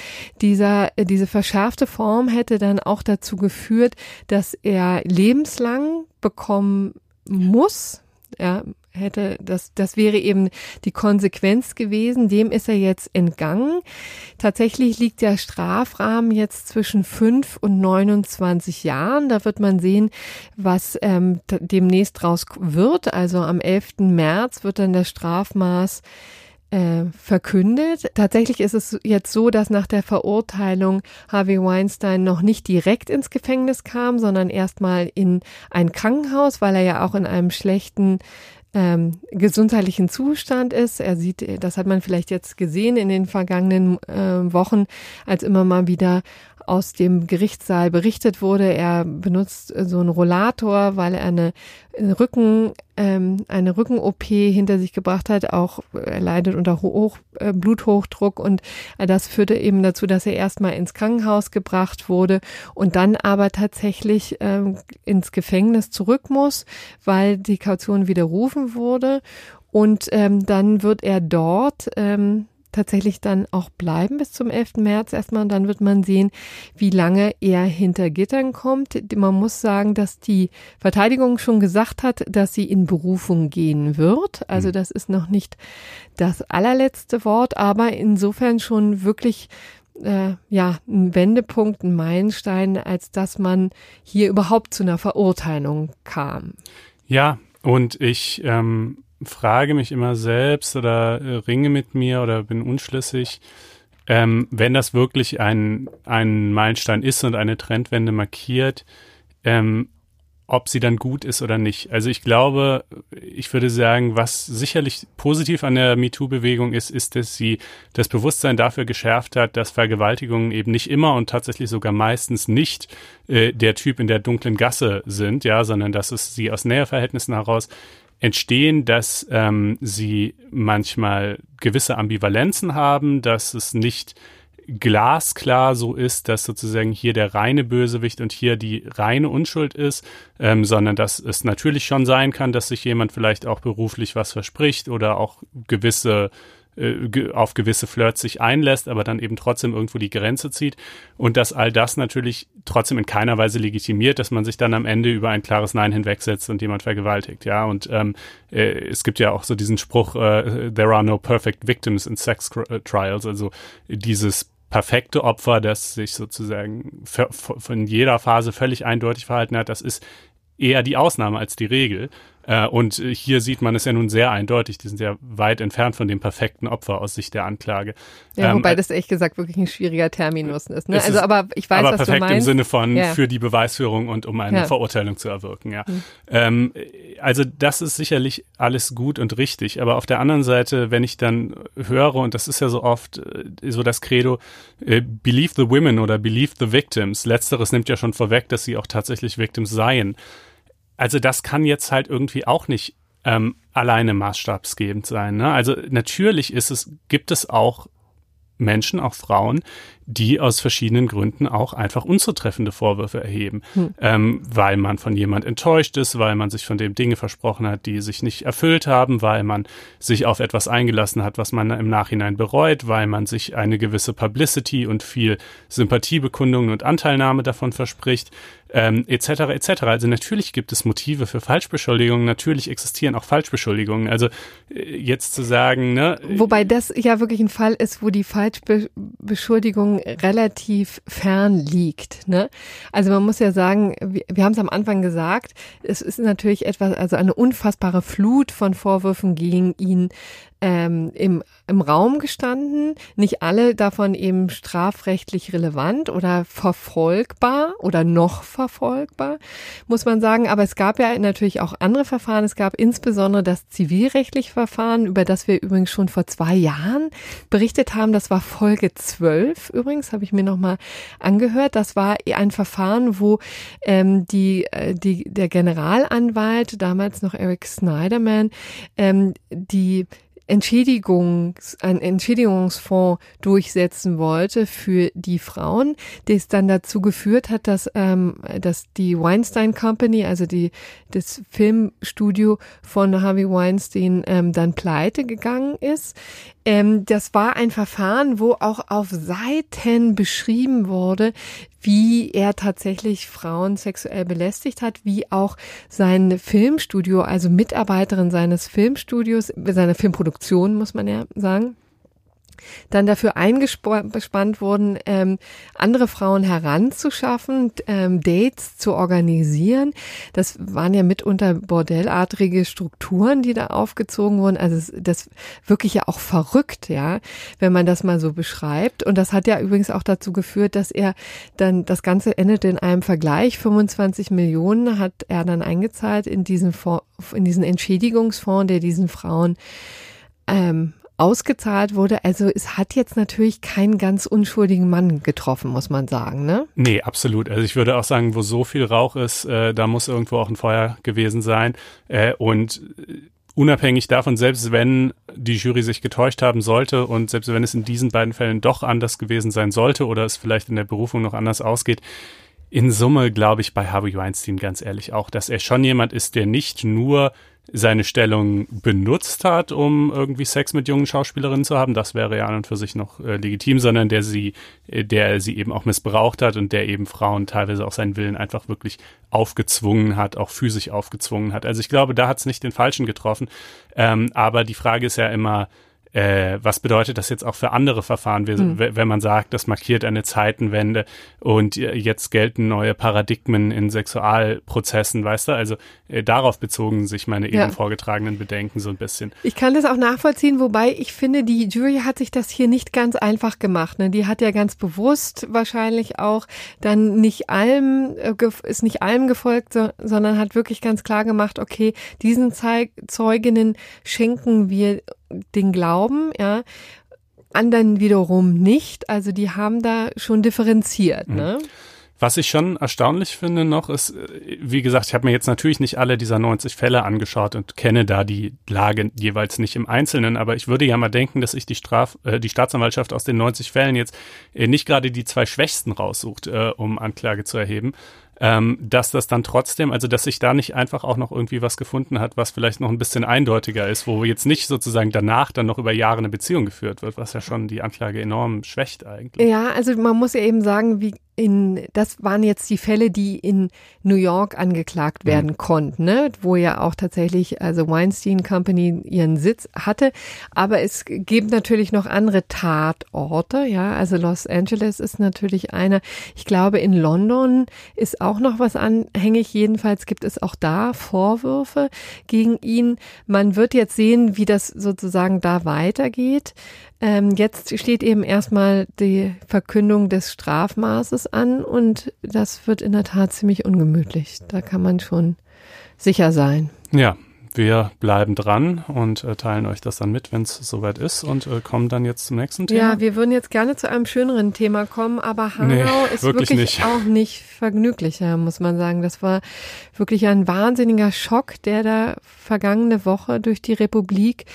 [SPEAKER 4] Dieser, diese verschärfte Form hätte dann auch dazu geführt, dass er lebenslang bekommen muss, ja, hätte, das, das wäre eben die Konsequenz gewesen. Dem ist er jetzt entgangen. Tatsächlich liegt der Strafrahmen jetzt zwischen fünf und 29 Jahren. Da wird man sehen, was ähm, demnächst draus wird. Also am 11. März wird dann das Strafmaß äh, verkündet. Tatsächlich ist es jetzt so, dass nach der Verurteilung Harvey Weinstein noch nicht direkt ins Gefängnis kam, sondern erstmal in ein Krankenhaus, weil er ja auch in einem schlechten ähm, gesundheitlichen Zustand ist. Er sieht, das hat man vielleicht jetzt gesehen in den vergangenen äh, Wochen, als immer mal wieder aus dem Gerichtssaal berichtet wurde. Er benutzt so einen Rollator, weil er eine Rücken, ähm, eine Rücken-OP hinter sich gebracht hat. Auch er leidet unter Hoch, äh, Bluthochdruck und äh, das führte eben dazu, dass er erstmal ins Krankenhaus gebracht wurde und dann aber tatsächlich ähm, ins Gefängnis zurück muss, weil die Kaution widerrufen wurde. Und ähm, dann wird er dort ähm, tatsächlich dann auch bleiben bis zum 11. März erstmal und dann wird man sehen, wie lange er hinter Gittern kommt. Man muss sagen, dass die Verteidigung schon gesagt hat, dass sie in Berufung gehen wird. Also mhm. das ist noch nicht das allerletzte Wort, aber insofern schon wirklich äh, ja, ein Wendepunkt, ein Meilenstein, als dass man hier überhaupt zu einer Verurteilung kam.
[SPEAKER 3] Ja, und ich ähm, frage mich immer selbst oder äh, ringe mit mir oder bin unschlüssig, ähm, wenn das wirklich ein, ein Meilenstein ist und eine Trendwende markiert, ähm, ob sie dann gut ist oder nicht. Also ich glaube, ich würde sagen, was sicherlich positiv an der MeToo-Bewegung ist, ist, dass sie das Bewusstsein dafür geschärft hat, dass Vergewaltigungen eben nicht immer und tatsächlich sogar meistens nicht äh, der Typ in der dunklen Gasse sind, ja, sondern dass es sie aus Näherverhältnissen heraus entstehen, dass ähm, sie manchmal gewisse Ambivalenzen haben, dass es nicht glasklar so ist, dass sozusagen hier der reine Bösewicht und hier die reine Unschuld ist, ähm, sondern dass es natürlich schon sein kann, dass sich jemand vielleicht auch beruflich was verspricht oder auch gewisse äh, auf gewisse Flirts sich einlässt, aber dann eben trotzdem irgendwo die Grenze zieht und dass all das natürlich trotzdem in keiner Weise legitimiert, dass man sich dann am Ende über ein klares Nein hinwegsetzt und jemand vergewaltigt, ja und ähm, äh, es gibt ja auch so diesen Spruch, äh, there are no perfect victims in sex äh, trials, also dieses perfekte Opfer, das sich sozusagen von jeder Phase völlig eindeutig verhalten hat, das ist eher die Ausnahme als die Regel. Äh, und hier sieht man es ja nun sehr eindeutig. Die sind ja weit entfernt von dem perfekten Opfer aus Sicht der Anklage.
[SPEAKER 4] Ja, ähm, wobei das ehrlich gesagt wirklich ein schwieriger Terminus ist. Ne? Also, aber ich weiß,
[SPEAKER 3] aber
[SPEAKER 4] was
[SPEAKER 3] perfekt
[SPEAKER 4] du meinst.
[SPEAKER 3] im Sinne von ja. für die Beweisführung und um eine ja. Verurteilung zu erwirken. Ja. Mhm. Ähm, also das ist sicherlich alles gut und richtig. Aber auf der anderen Seite, wenn ich dann höre, und das ist ja so oft äh, so das Credo, äh, believe the women oder believe the victims. Letzteres nimmt ja schon vorweg, dass sie auch tatsächlich Victims seien also das kann jetzt halt irgendwie auch nicht ähm, alleine maßstabsgebend sein. Ne? Also natürlich ist es, gibt es auch Menschen, auch Frauen, die aus verschiedenen Gründen auch einfach unzutreffende Vorwürfe erheben, hm. ähm, weil man von jemand enttäuscht ist, weil man sich von dem Dinge versprochen hat, die sich nicht erfüllt haben, weil man sich auf etwas eingelassen hat, was man im Nachhinein bereut, weil man sich eine gewisse Publicity und viel Sympathiebekundungen und Anteilnahme davon verspricht, ähm, etc. etc. Also natürlich gibt es Motive für Falschbeschuldigungen, natürlich existieren auch Falschbeschuldigungen. Also äh, jetzt zu sagen, ne?
[SPEAKER 4] Wobei das ja wirklich ein Fall ist, wo die Falschbeschuldigung relativ fern liegt. Ne? Also man muss ja sagen, wir, wir haben es am Anfang gesagt, es ist natürlich etwas, also eine unfassbare Flut von Vorwürfen gegen ihn ähm, im, im Raum gestanden. Nicht alle davon eben strafrechtlich relevant oder verfolgbar oder noch verfolgbar, muss man sagen. Aber es gab ja natürlich auch andere Verfahren. Es gab insbesondere das zivilrechtliche Verfahren, über das wir übrigens schon vor zwei Jahren berichtet haben. Das war Folge 12 übrigens, habe ich mir nochmal angehört. Das war ein Verfahren, wo ähm, die, äh, die, der Generalanwalt, damals noch Eric Snyderman, ähm, die Entschädigungs, ein Entschädigungsfonds durchsetzen wollte für die Frauen, das dann dazu geführt hat, dass, ähm, dass die Weinstein Company, also die, das Filmstudio von Harvey Weinstein, ähm, dann pleite gegangen ist. Ähm, das war ein Verfahren, wo auch auf Seiten beschrieben wurde, wie er tatsächlich Frauen sexuell belästigt hat, wie auch sein Filmstudio, also Mitarbeiterin seines Filmstudios, seiner Filmproduktion, muss man ja sagen, dann dafür eingespannt wurden, ähm, andere Frauen heranzuschaffen, ähm, Dates zu organisieren. Das waren ja mitunter bordellartige Strukturen, die da aufgezogen wurden. Also das wirklich ja auch verrückt, ja, wenn man das mal so beschreibt. Und das hat ja übrigens auch dazu geführt, dass er dann, das Ganze endete in einem Vergleich. 25 Millionen hat er dann eingezahlt in diesen Fonds, in diesen Entschädigungsfonds, der diesen Frauen ähm, ausgezahlt wurde. Also es hat jetzt natürlich keinen ganz unschuldigen Mann getroffen, muss man sagen, ne?
[SPEAKER 3] Nee, absolut. Also ich würde auch sagen, wo so viel Rauch ist, äh, da muss irgendwo auch ein Feuer gewesen sein. Äh, und äh, unabhängig davon, selbst wenn die Jury sich getäuscht haben sollte und selbst wenn es in diesen beiden Fällen doch anders gewesen sein sollte oder es vielleicht in der Berufung noch anders ausgeht, in Summe glaube ich bei Harvey Weinstein ganz ehrlich auch, dass er schon jemand ist, der nicht nur seine Stellung benutzt hat, um irgendwie Sex mit jungen Schauspielerinnen zu haben, das wäre ja an und für sich noch äh, legitim, sondern der sie, äh, der sie eben auch missbraucht hat und der eben Frauen teilweise auch seinen Willen einfach wirklich aufgezwungen hat, auch physisch aufgezwungen hat. Also ich glaube, da hat es nicht den Falschen getroffen. Ähm, aber die Frage ist ja immer, äh, was bedeutet das jetzt auch für andere Verfahren, mhm. wenn man sagt, das markiert eine Zeitenwende und jetzt gelten neue Paradigmen in Sexualprozessen, weißt du? Also äh, darauf bezogen sich meine eben ja. vorgetragenen Bedenken so ein bisschen.
[SPEAKER 4] Ich kann das auch nachvollziehen, wobei ich finde, die Jury hat sich das hier nicht ganz einfach gemacht. Ne? Die hat ja ganz bewusst wahrscheinlich auch dann nicht allem, äh, ist nicht allem gefolgt, so, sondern hat wirklich ganz klar gemacht, okay, diesen Zeug Zeuginnen schenken wir den Glauben, ja, anderen wiederum nicht. Also die haben da schon differenziert. Mhm. Ne?
[SPEAKER 3] Was ich schon erstaunlich finde noch ist, äh, wie gesagt, ich habe mir jetzt natürlich nicht alle dieser 90 Fälle angeschaut und kenne da die Lage jeweils nicht im Einzelnen, aber ich würde ja mal denken, dass sich die Straf, äh, die Staatsanwaltschaft aus den 90 Fällen jetzt äh, nicht gerade die zwei Schwächsten raussucht, äh, um Anklage zu erheben. Ähm, dass das dann trotzdem, also dass sich da nicht einfach auch noch irgendwie was gefunden hat, was vielleicht noch ein bisschen eindeutiger ist, wo jetzt nicht sozusagen danach dann noch über Jahre eine Beziehung geführt wird, was ja schon die Anklage enorm schwächt eigentlich.
[SPEAKER 4] Ja, also man muss ja eben sagen, wie in, das waren jetzt die Fälle, die in New York angeklagt mhm. werden mhm. konnten, ne? wo ja auch tatsächlich also Weinstein Company ihren Sitz hatte. Aber es gibt natürlich noch andere Tatorte, ja. Also Los Angeles ist natürlich einer. Ich glaube, in London ist auch noch was anhängig. Jedenfalls gibt es auch da Vorwürfe gegen ihn. Man wird jetzt sehen, wie das sozusagen da weitergeht. Ähm, jetzt steht eben erstmal die Verkündung des Strafmaßes an und das wird in der Tat ziemlich ungemütlich. Da kann man schon sicher sein.
[SPEAKER 3] Ja, wir bleiben dran und äh, teilen euch das dann mit, wenn es soweit ist und äh, kommen dann jetzt zum nächsten Thema.
[SPEAKER 4] Ja, wir würden jetzt gerne zu einem schöneren Thema kommen, aber Hanau nee, ist wirklich, wirklich nicht. auch nicht vergnüglicher, muss man sagen. Das war wirklich ein wahnsinniger Schock, der da vergangene Woche durch die Republik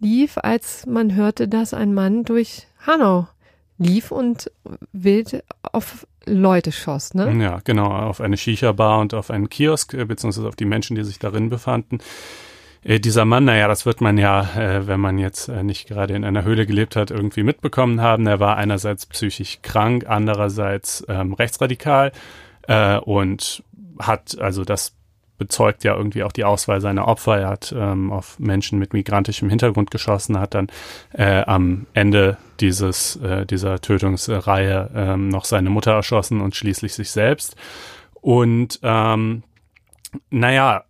[SPEAKER 4] lief, als man hörte, dass ein Mann durch Hanau lief und wild auf Leute schoss, ne?
[SPEAKER 3] Ja, genau, auf eine Shisha-Bar und auf einen Kiosk, äh, beziehungsweise auf die Menschen, die sich darin befanden. Äh, dieser Mann, naja, das wird man ja, äh, wenn man jetzt äh, nicht gerade in einer Höhle gelebt hat, irgendwie mitbekommen haben. Er war einerseits psychisch krank, andererseits ähm, rechtsradikal äh, und hat, also das bezeugt ja irgendwie auch die Auswahl seiner Opfer. Er hat ähm, auf Menschen mit migrantischem Hintergrund geschossen, hat dann äh, am Ende dieses, äh, dieser Tötungsreihe ähm, noch seine Mutter erschossen und schließlich sich selbst. Und ähm, naja,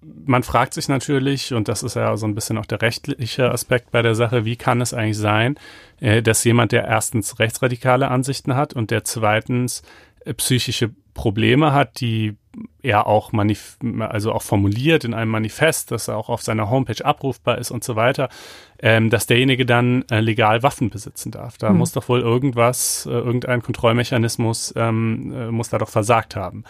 [SPEAKER 3] man fragt sich natürlich, und das ist ja so ein bisschen auch der rechtliche Aspekt bei der Sache, wie kann es eigentlich sein, äh, dass jemand, der erstens rechtsradikale Ansichten hat und der zweitens äh, psychische Probleme hat, die er auch manif also auch formuliert in einem Manifest, das auch auf seiner Homepage abrufbar ist und so weiter, ähm, dass derjenige dann äh, legal Waffen besitzen darf. Da hm. muss doch wohl irgendwas, äh, irgendein Kontrollmechanismus ähm, äh, muss da doch versagt haben.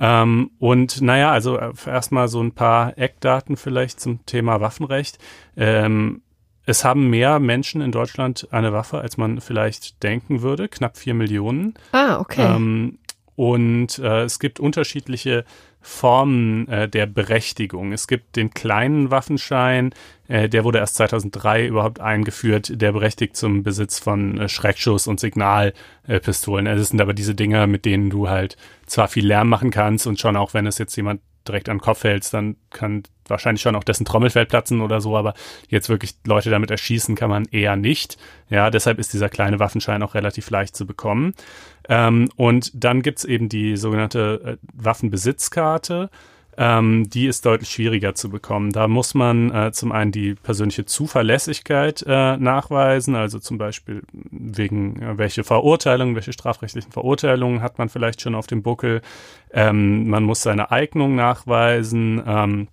[SPEAKER 3] Ähm, und naja, also äh, erstmal so ein paar Eckdaten vielleicht zum Thema Waffenrecht. Ähm, es haben mehr Menschen in Deutschland eine Waffe, als man vielleicht denken würde, knapp vier Millionen.
[SPEAKER 4] Ah, okay.
[SPEAKER 3] Ähm, und äh, es gibt unterschiedliche Formen äh, der Berechtigung. Es gibt den kleinen Waffenschein, äh, der wurde erst 2003 überhaupt eingeführt, der berechtigt zum Besitz von äh, Schreckschuss- und Signalpistolen. Also es sind aber diese Dinger, mit denen du halt zwar viel Lärm machen kannst und schon auch, wenn es jetzt jemand direkt an den Kopf hältst, dann kann wahrscheinlich schon auch dessen Trommelfell platzen oder so, aber jetzt wirklich Leute damit erschießen kann man eher nicht. Ja, deshalb ist dieser kleine Waffenschein auch relativ leicht zu bekommen. Ähm, und dann gibt's eben die sogenannte äh, Waffenbesitzkarte. Ähm, die ist deutlich schwieriger zu bekommen. Da muss man äh, zum einen die persönliche Zuverlässigkeit äh, nachweisen, also zum Beispiel wegen äh, welche Verurteilungen, welche strafrechtlichen Verurteilungen hat man vielleicht schon auf dem Buckel. Ähm, man muss seine Eignung nachweisen ähm,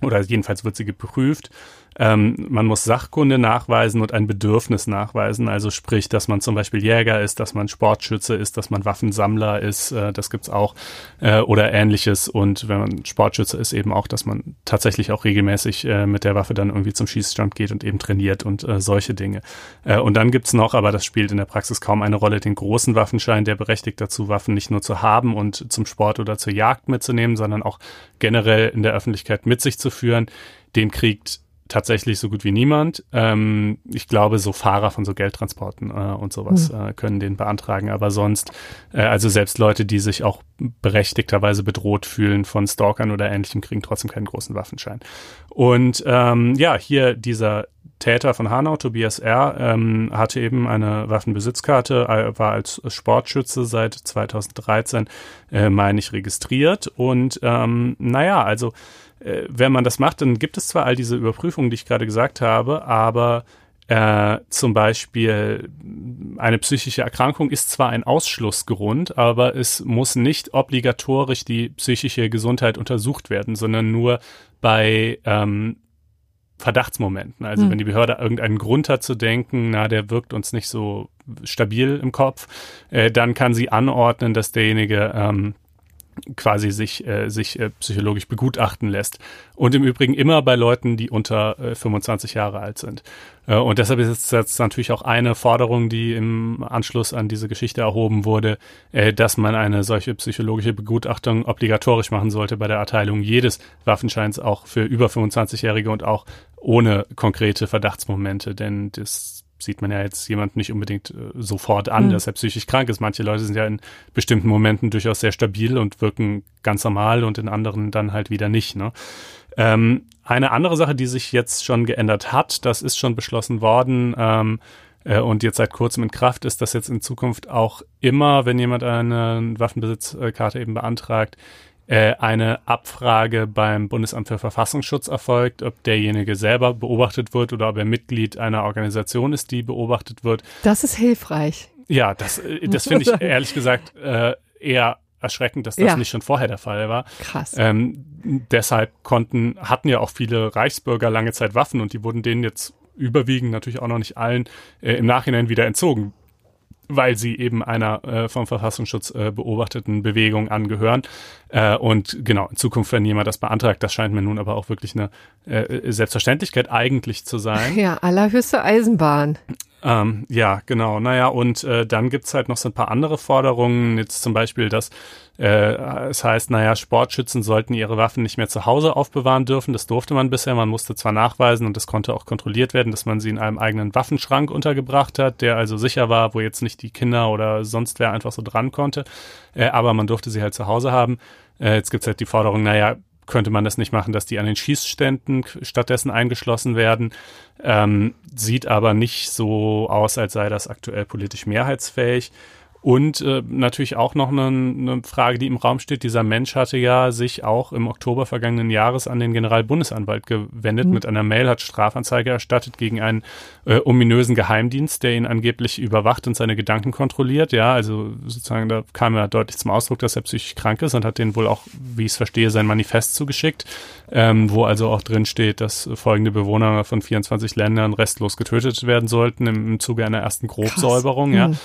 [SPEAKER 3] oder jedenfalls wird sie geprüft. Ähm, man muss Sachkunde nachweisen und ein Bedürfnis nachweisen, also sprich, dass man zum Beispiel Jäger ist, dass man Sportschütze ist, dass man Waffensammler ist, äh, das gibt's auch, äh, oder ähnliches. Und wenn man Sportschütze ist, eben auch, dass man tatsächlich auch regelmäßig äh, mit der Waffe dann irgendwie zum Schießstand geht und eben trainiert und äh, solche Dinge. Äh, und dann gibt's noch, aber das spielt in der Praxis kaum eine Rolle, den großen Waffenschein, der berechtigt dazu, Waffen nicht nur zu haben und zum Sport oder zur Jagd mitzunehmen, sondern auch generell in der Öffentlichkeit mit sich zu führen. Den kriegt tatsächlich so gut wie niemand. Ähm, ich glaube, so Fahrer von so Geldtransporten äh, und sowas mhm. äh, können den beantragen. Aber sonst, äh, also selbst Leute, die sich auch berechtigterweise bedroht fühlen von Stalkern oder ähnlichem, kriegen trotzdem keinen großen Waffenschein. Und ähm, ja, hier dieser Täter von Hanau, Tobias R., ähm, hatte eben eine Waffenbesitzkarte, äh, war als Sportschütze seit 2013, äh, meine ich, registriert. Und ähm, naja, also äh, wenn man das macht, dann gibt es zwar all diese Überprüfungen, die ich gerade gesagt habe, aber äh, zum Beispiel eine psychische Erkrankung ist zwar ein Ausschlussgrund, aber es muss nicht obligatorisch die psychische Gesundheit untersucht werden, sondern nur bei ähm, Verdachtsmomenten. Also hm. wenn die Behörde irgendeinen Grund hat zu denken, na, der wirkt uns nicht so stabil im Kopf, äh, dann kann sie anordnen, dass derjenige ähm, quasi sich, äh, sich äh, psychologisch begutachten lässt. Und im Übrigen immer bei Leuten, die unter äh, 25 Jahre alt sind. Äh, und deshalb ist es jetzt natürlich auch eine Forderung, die im Anschluss an diese Geschichte erhoben wurde, äh, dass man eine solche psychologische Begutachtung obligatorisch machen sollte bei der Erteilung jedes Waffenscheins auch für über 25-Jährige und auch ohne konkrete Verdachtsmomente. Denn das sieht man ja jetzt jemand nicht unbedingt äh, sofort an, mhm. dass er psychisch krank ist. Manche Leute sind ja in bestimmten Momenten durchaus sehr stabil und wirken ganz normal und in anderen dann halt wieder nicht. Ne? Ähm, eine andere Sache, die sich jetzt schon geändert hat, das ist schon beschlossen worden, ähm, äh, und jetzt seit kurzem in Kraft ist, dass jetzt in Zukunft auch immer, wenn jemand eine Waffenbesitzkarte eben beantragt, eine Abfrage beim Bundesamt für Verfassungsschutz erfolgt, ob derjenige selber beobachtet wird oder ob er Mitglied einer Organisation ist, die beobachtet wird.
[SPEAKER 4] Das ist hilfreich.
[SPEAKER 3] Ja, das, äh, das finde ich ehrlich gesagt äh, eher erschreckend, dass das ja. nicht schon vorher der Fall war.
[SPEAKER 4] Krass.
[SPEAKER 3] Ähm, deshalb konnten, hatten ja auch viele Reichsbürger lange Zeit Waffen und die wurden denen jetzt überwiegend, natürlich auch noch nicht allen, äh, im Nachhinein wieder entzogen weil sie eben einer äh, vom Verfassungsschutz äh, beobachteten Bewegung angehören. Äh, und genau, in Zukunft, wenn jemand das beantragt, das scheint mir nun aber auch wirklich eine äh, Selbstverständlichkeit eigentlich zu sein.
[SPEAKER 4] Ja, allerhöchste Eisenbahn.
[SPEAKER 3] Ähm, ja, genau. Naja, und äh, dann gibt's halt noch so ein paar andere Forderungen. Jetzt zum Beispiel, dass äh, es heißt, naja, Sportschützen sollten ihre Waffen nicht mehr zu Hause aufbewahren dürfen. Das durfte man bisher. Man musste zwar nachweisen und es konnte auch kontrolliert werden, dass man sie in einem eigenen Waffenschrank untergebracht hat, der also sicher war, wo jetzt nicht die Kinder oder sonst wer einfach so dran konnte. Äh, aber man durfte sie halt zu Hause haben. Äh, jetzt gibt's halt die Forderung, naja, könnte man das nicht machen, dass die an den Schießständen stattdessen eingeschlossen werden. Ähm, sieht aber nicht so aus, als sei das aktuell politisch mehrheitsfähig. Und äh, natürlich auch noch eine, eine Frage, die im Raum steht. Dieser Mensch hatte ja sich auch im Oktober vergangenen Jahres an den Generalbundesanwalt gewendet mhm. mit einer Mail, hat Strafanzeige erstattet gegen einen äh, ominösen Geheimdienst, der ihn angeblich überwacht und seine Gedanken kontrolliert. Ja, also sozusagen da kam ja deutlich zum Ausdruck, dass er psychisch krank ist und hat den wohl auch, wie ich es verstehe, sein Manifest zugeschickt, ähm, wo also auch drin steht, dass folgende Bewohner von 24 Ländern restlos getötet werden sollten im, im Zuge einer ersten Grobsäuberung. Krass. Ja. Mhm.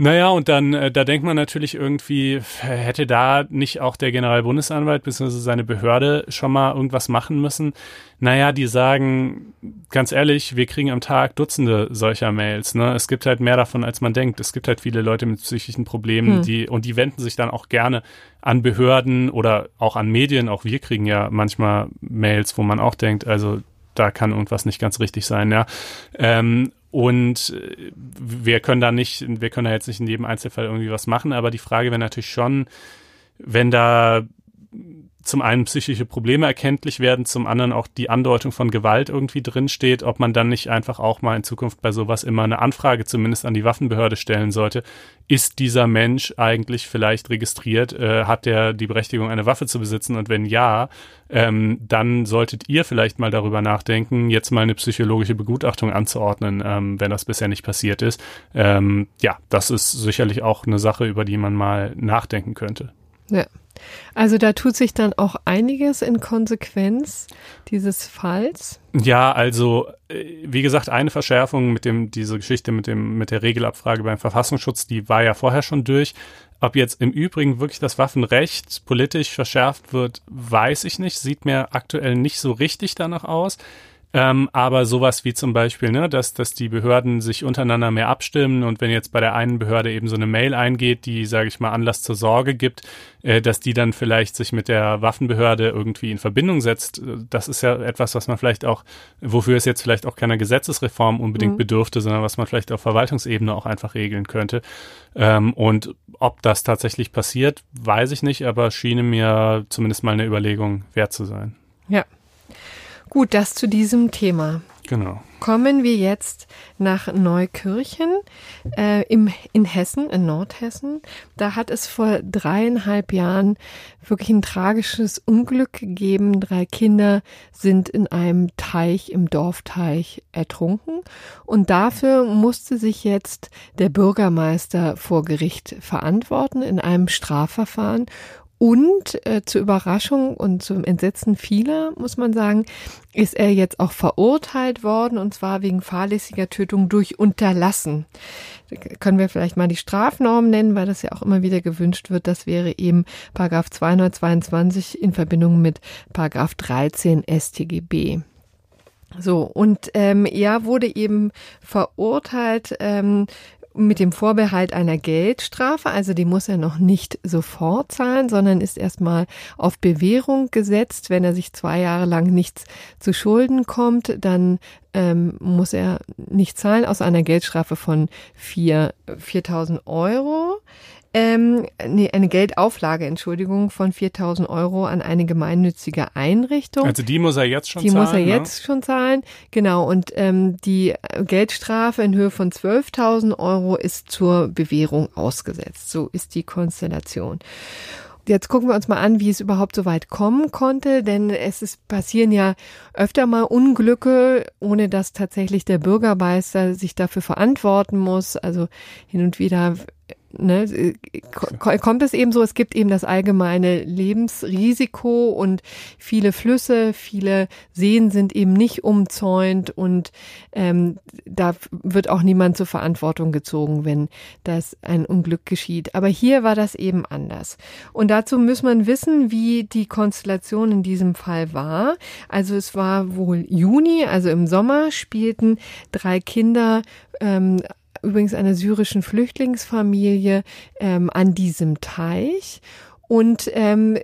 [SPEAKER 3] Naja, und dann, äh, da denkt man natürlich irgendwie, hätte da nicht auch der Generalbundesanwalt bzw. seine Behörde schon mal irgendwas machen müssen? Naja, die sagen, ganz ehrlich, wir kriegen am Tag Dutzende solcher Mails. Ne? Es gibt halt mehr davon, als man denkt. Es gibt halt viele Leute mit psychischen Problemen, hm. die, und die wenden sich dann auch gerne an Behörden oder auch an Medien. Auch wir kriegen ja manchmal Mails, wo man auch denkt, also da kann irgendwas nicht ganz richtig sein, ja. Ähm, und äh, wir können da nicht, wir können da jetzt nicht in jedem Einzelfall irgendwie was machen, aber die Frage wäre natürlich schon, wenn da zum einen psychische Probleme erkenntlich werden, zum anderen auch die Andeutung von Gewalt irgendwie drinsteht, ob man dann nicht einfach auch mal in Zukunft bei sowas immer eine Anfrage zumindest an die Waffenbehörde stellen sollte. Ist dieser Mensch eigentlich vielleicht registriert? Äh, hat der die Berechtigung, eine Waffe zu besitzen? Und wenn ja, ähm, dann solltet ihr vielleicht mal darüber nachdenken, jetzt mal eine psychologische Begutachtung anzuordnen, ähm, wenn das bisher nicht passiert ist. Ähm, ja, das ist sicherlich auch eine Sache, über die man mal nachdenken könnte.
[SPEAKER 4] Ja. Also da tut sich dann auch einiges in Konsequenz dieses Falls.
[SPEAKER 3] Ja, also äh, wie gesagt, eine Verschärfung mit dem diese Geschichte mit dem mit der Regelabfrage beim Verfassungsschutz, die war ja vorher schon durch. Ob jetzt im Übrigen wirklich das Waffenrecht politisch verschärft wird, weiß ich nicht. Sieht mir aktuell nicht so richtig danach aus. Ähm, aber sowas wie zum Beispiel, ne, dass, dass die Behörden sich untereinander mehr abstimmen und wenn jetzt bei der einen Behörde eben so eine Mail eingeht, die, sage ich mal, Anlass zur Sorge gibt, äh, dass die dann vielleicht sich mit der Waffenbehörde irgendwie in Verbindung setzt, das ist ja etwas, was man vielleicht auch, wofür es jetzt vielleicht auch keiner Gesetzesreform unbedingt mhm. bedürfte, sondern was man vielleicht auf Verwaltungsebene auch einfach regeln könnte. Ähm, und ob das tatsächlich passiert, weiß ich nicht, aber schiene mir zumindest mal eine Überlegung wert zu sein.
[SPEAKER 4] Ja. Gut, das zu diesem Thema.
[SPEAKER 3] Genau.
[SPEAKER 4] Kommen wir jetzt nach Neukirchen äh, im, in Hessen, in Nordhessen. Da hat es vor dreieinhalb Jahren wirklich ein tragisches Unglück gegeben. Drei Kinder sind in einem Teich, im Dorfteich ertrunken. Und dafür musste sich jetzt der Bürgermeister vor Gericht verantworten in einem Strafverfahren Und äh, zur Überraschung und zum Entsetzen vieler, muss man sagen, ist er jetzt auch verurteilt worden, und zwar wegen fahrlässiger Tötung durch Unterlassen. Da können wir vielleicht mal die Strafnorm nennen, weil das ja auch immer wieder gewünscht wird. Das wäre eben Paragraph 222 in Verbindung mit Paragraph 13 StGB. So, und ähm, er wurde eben verurteilt ähm, mit dem Vorbehalt einer Geldstrafe, also die muss er noch nicht sofort zahlen, sondern ist erstmal auf Bewährung gesetzt. Wenn er sich zwei Jahre lang nichts zu Schulden kommt, dann ähm, muss er nicht zahlen, aus einer Geldstrafe von vier 4.000 Euro ähm, nee, eine Geldauflage, Entschuldigung, von 4000 Euro an eine gemeinnützige Einrichtung.
[SPEAKER 3] Also die muss er jetzt schon
[SPEAKER 4] die
[SPEAKER 3] zahlen?
[SPEAKER 4] Die muss er
[SPEAKER 3] ne?
[SPEAKER 4] jetzt schon zahlen, genau. Und ähm, die Geldstrafe in Höhe von 12.000 Euro ist zur Bewährung ausgesetzt. So ist die Konstellation. Jetzt gucken wir uns mal an, wie es überhaupt so weit kommen konnte, denn es ist, passieren ja öfter mal Unglücke, ohne dass tatsächlich der Bürgermeister sich dafür verantworten muss. Also hin und wieder ne, kommt es eben so, es gibt eben das allgemeine Lebensrisiko und viele Flüsse, viele Seen sind eben nicht umzäunt und ähm, da wird auch niemand zur Verantwortung gezogen, wenn das ein Unglück geschieht. Aber hier war das eben anders. Und dazu muss man wissen, wie die Konstellation in diesem Fall war. Also es war wohl Juni, also im Sommer spielten drei Kinder ähm, übrigens einer syrischen Flüchtlingsfamilie ähm, an diesem Teich und ähm,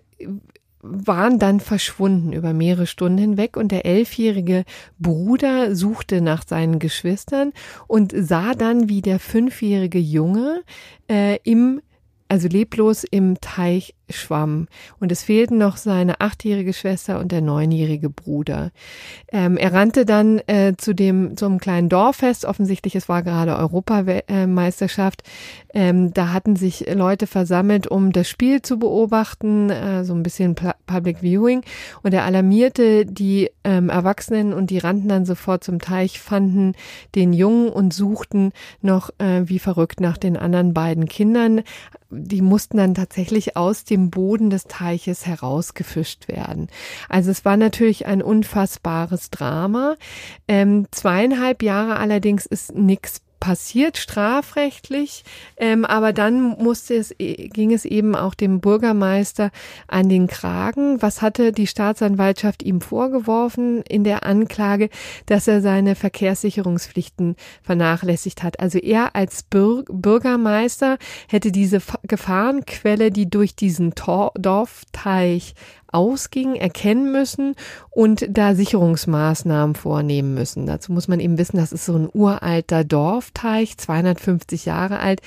[SPEAKER 4] waren dann verschwunden über mehrere Stunden hinweg und der elfjährige Bruder suchte nach seinen Geschwistern und sah dann, wie der fünfjährige Junge äh, im also leblos im Teich schwamm. Und es fehlten noch seine achtjährige Schwester und der neunjährige Bruder. Ähm, er rannte dann äh, zu dem zum kleinen Dorffest. Offensichtlich, es war gerade Europameisterschaft. Ähm, da hatten sich Leute versammelt, um das Spiel zu beobachten, äh, so ein bisschen Public Viewing. Und er alarmierte die ähm, Erwachsenen und die rannten dann sofort zum Teich, fanden den Jungen und suchten noch äh, wie verrückt nach den anderen beiden Kindern die mussten dann tatsächlich aus dem Boden des Teiches herausgefischt werden. Also es war natürlich ein unfassbares Drama. Ähm, zweieinhalb Jahre allerdings ist nichts passiert strafrechtlich, ähm, aber dann musste es, e, ging es eben auch dem Bürgermeister an den Kragen. Was hatte die Staatsanwaltschaft ihm vorgeworfen in der Anklage, dass er seine Verkehrssicherungspflichten vernachlässigt hat? Also er als Bür Bürgermeister hätte diese Gefahrenquelle, die durch diesen Tor Dorfteich ausging, erkennen müssen und da Sicherungsmaßnahmen vornehmen müssen. Dazu muss man eben wissen, das ist so ein uralter Dorfteich, 250 Jahre alt.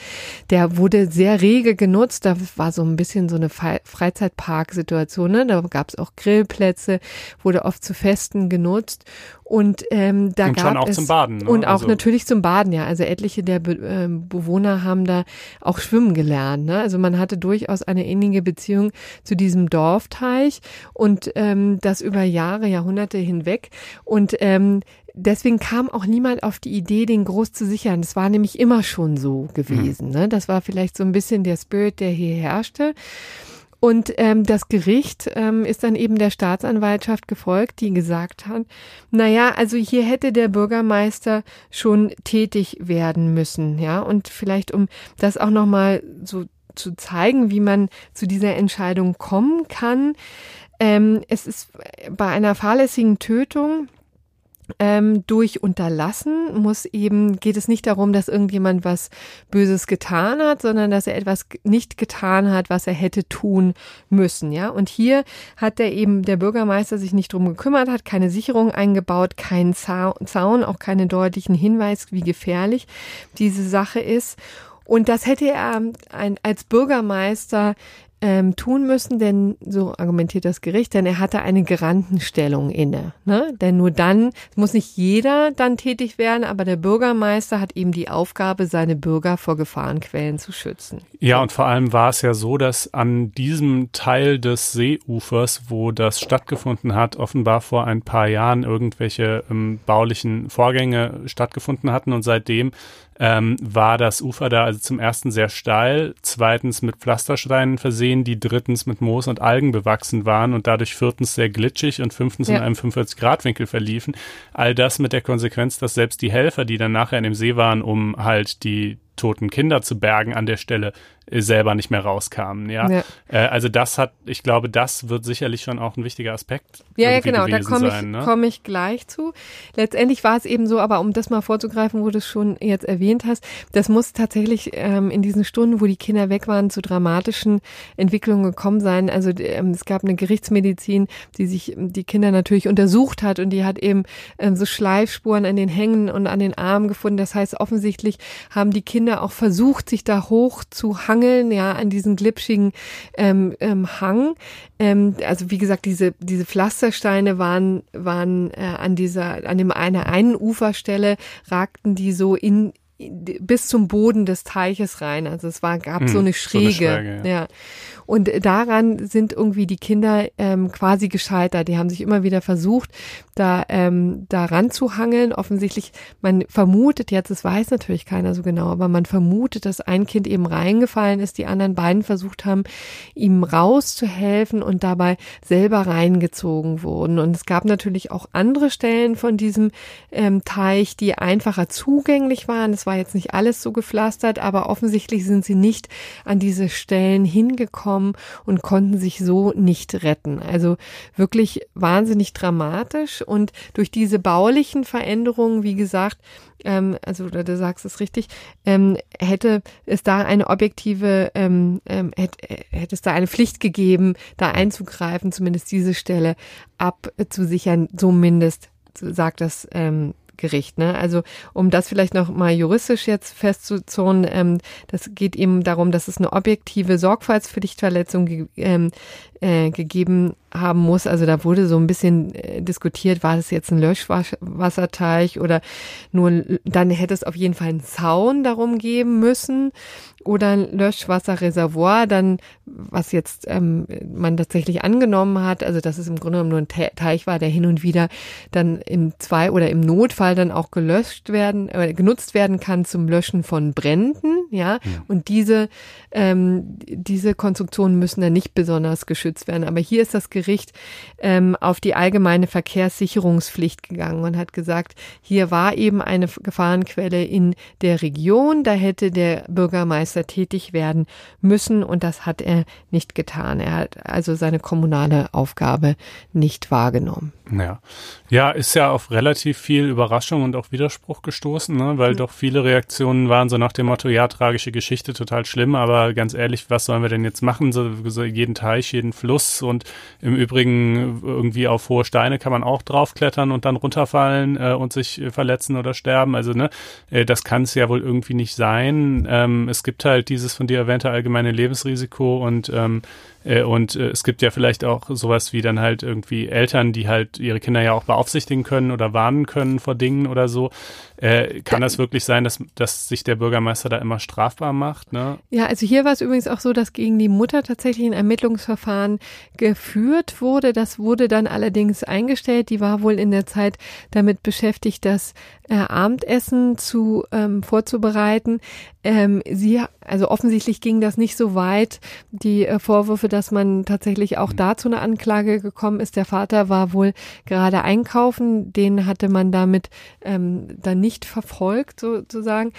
[SPEAKER 4] Der wurde sehr rege genutzt. Da war so ein bisschen so eine Freizeitparksituation. Ne? Da gab es auch Grillplätze, wurde oft zu Festen genutzt. Und ähm, da
[SPEAKER 3] und
[SPEAKER 4] gab
[SPEAKER 3] schon auch
[SPEAKER 4] es
[SPEAKER 3] zum Baden. Ne?
[SPEAKER 4] und auch
[SPEAKER 3] also.
[SPEAKER 4] natürlich zum Baden, ja. Also etliche der Be äh, Bewohner haben da auch schwimmen gelernt. Ne? Also man hatte durchaus eine innige Beziehung zu diesem Dorfteich und ähm, das über Jahre, Jahrhunderte hinweg. Und ähm, deswegen kam auch niemand auf die Idee, den groß zu sichern. Das war nämlich immer schon so gewesen. Mhm. Ne? Das war vielleicht so ein bisschen der Spirit, der hier herrschte. Und ähm, das Gericht ähm, ist dann eben der Staatsanwaltschaft gefolgt, die gesagt hat, naja, also hier hätte der Bürgermeister schon tätig werden müssen, ja. Und vielleicht, um das auch nochmal so zu zeigen, wie man zu dieser Entscheidung kommen kann. Ähm, es ist bei einer fahrlässigen Tötung ähm, durch Unterlassen muss eben, geht es nicht darum, dass irgendjemand was Böses getan hat, sondern dass er etwas nicht getan hat, was er hätte tun müssen, ja. Und hier hat der eben, der Bürgermeister sich nicht drum gekümmert, hat keine Sicherung eingebaut, keinen Zaun, auch keinen deutlichen Hinweis, wie gefährlich diese Sache ist. Und das hätte er als Bürgermeister ähm, tun müssen, denn so argumentiert das Gericht, denn er hatte eine Gerantenstellung inne. Ne? Denn nur dann muss nicht jeder dann tätig werden, aber der Bürgermeister hat eben die Aufgabe, seine Bürger vor Gefahrenquellen zu schützen.
[SPEAKER 3] Ja, und vor allem war es ja so, dass an diesem Teil des Seeufers, wo das stattgefunden hat, offenbar vor ein paar Jahren irgendwelche ähm, baulichen Vorgänge stattgefunden hatten und seitdem ähm, war das Ufer da also zum ersten sehr steil, zweitens mit Pflastersteinen versehen, die drittens mit Moos und Algen bewachsen waren und dadurch viertens sehr glitschig und fünftens ja. in einem 45-Grad-Winkel verliefen. All das mit der Konsequenz, dass selbst die Helfer, die dann nachher in dem See waren, um halt die toten Kinder zu bergen an der Stelle, selber nicht mehr rauskamen. Ja, ja. Äh, also das hat, ich glaube, das wird sicherlich schon auch ein wichtiger Aspekt.
[SPEAKER 4] Ja, ja genau, da komme ich, ne? komm ich gleich zu. Letztendlich war es eben so, aber um das mal vorzugreifen, wo du es schon jetzt erwähnt hast, das muss tatsächlich ähm, in diesen Stunden, wo die Kinder weg waren, zu dramatischen Entwicklungen gekommen sein. Also ähm, es gab eine Gerichtsmedizin, die sich die Kinder natürlich untersucht hat und die hat eben ähm, so Schleifspuren an den Hängen und an den Armen gefunden. Das heißt, offensichtlich haben die Kinder auch versucht, sich da hoch zu hangen Angeln, ja, an diesen glitschigen ähm, ähm, Hang. Ähm, also wie gesagt, diese diese Pflastersteine waren waren äh, an dieser an dem einer einen Uferstelle ragten die so in bis zum Boden des Teiches rein. Also es war gab hm, so eine Schräge. So eine Schräge ja. ja. Und daran sind irgendwie die Kinder ähm, quasi gescheitert. Die haben sich immer wieder versucht, da, ähm, da ranzuhangeln. Offensichtlich, man vermutet jetzt, es weiß natürlich keiner so genau, aber man vermutet, dass ein Kind eben reingefallen ist, die anderen beiden versucht haben, ihm rauszuhelfen und dabei selber reingezogen wurden. Und es gab natürlich auch andere Stellen von diesem ähm, Teich, die einfacher zugänglich waren. Es war jetzt nicht alles so gepflastert, aber offensichtlich sind sie nicht an diese Stellen hingekommen gekommen und konnten sich so nicht retten. Also wirklich wahnsinnig dramatisch und durch diese baulichen Veränderungen, wie gesagt, ähm, also du sagst es richtig, ähm, hätte es da eine objektive, ähm, ähm, hätte, hätte es da eine Pflicht gegeben, da einzugreifen, zumindest diese Stelle abzusichern, zumindest sagt das ähm, Gericht. Ne? Also um das vielleicht noch mal juristisch jetzt festzuzurren, ähm, das geht eben darum, dass es eine objektive Sorgfaltspflichtverletzung ähm, äh, gegeben haben muss. Also da wurde so ein bisschen äh, diskutiert, war das jetzt ein Löschwasserteich oder nur, dann hätte es auf jeden Fall einen Zaun darum geben müssen oder ein Löschwasserreservoir, dann, was jetzt ähm, man tatsächlich angenommen hat, also dass es im Grunde genommen nur ein Teich war, der hin und wieder dann im Zwei- oder im Notfall dann auch gelöscht werden, äh, genutzt werden kann zum Löschen von Bränden, ja. ja. Und diese, ähm, diese Konstruktionen müssen dann nicht besonders geschützt werden. Aber hier ist das Gericht ähm, auf die allgemeine Verkehrssicherungspflicht gegangen und hat gesagt, hier war eben eine Gefahrenquelle in der Region, da hätte der Bürgermeister tätig werden müssen und das hat er nicht getan. Er hat also seine kommunale Aufgabe nicht wahrgenommen.
[SPEAKER 3] Ja. ja, ist ja auf relativ viel Überraschung und auch Widerspruch gestoßen, ne? weil mhm. doch viele Reaktionen waren so nach dem Motto, ja, tragische Geschichte, total schlimm, aber ganz ehrlich, was sollen wir denn jetzt machen? So, so jeden Teich, jeden Fluss und im Übrigen irgendwie auf hohe Steine kann man auch draufklettern und dann runterfallen äh, und sich verletzen oder sterben. Also ne, äh, das kann es ja wohl irgendwie nicht sein. Ähm, es gibt halt dieses von dir erwähnte allgemeine Lebensrisiko und ähm, äh, und äh, es gibt ja vielleicht auch sowas wie dann halt irgendwie Eltern, die halt ihre Kinder ja auch beaufsichtigen können oder warnen können vor Dingen oder so. Äh, kann das wirklich sein, dass, dass sich der Bürgermeister da immer strafbar macht? Ne?
[SPEAKER 4] Ja, also hier war es übrigens auch so, dass gegen die Mutter tatsächlich ein Ermittlungsverfahren geführt wurde. Das wurde dann allerdings eingestellt. Die war wohl in der Zeit damit beschäftigt, das äh, Abendessen zu ähm, vorzubereiten. Ähm, sie, also offensichtlich ging das nicht so weit. Die äh, Vorwürfe, dass man tatsächlich auch mhm. da zu einer Anklage gekommen ist. Der Vater war wohl gerade einkaufen. Den hatte man damit ähm, dann nicht nicht verfolgt, sozusagen.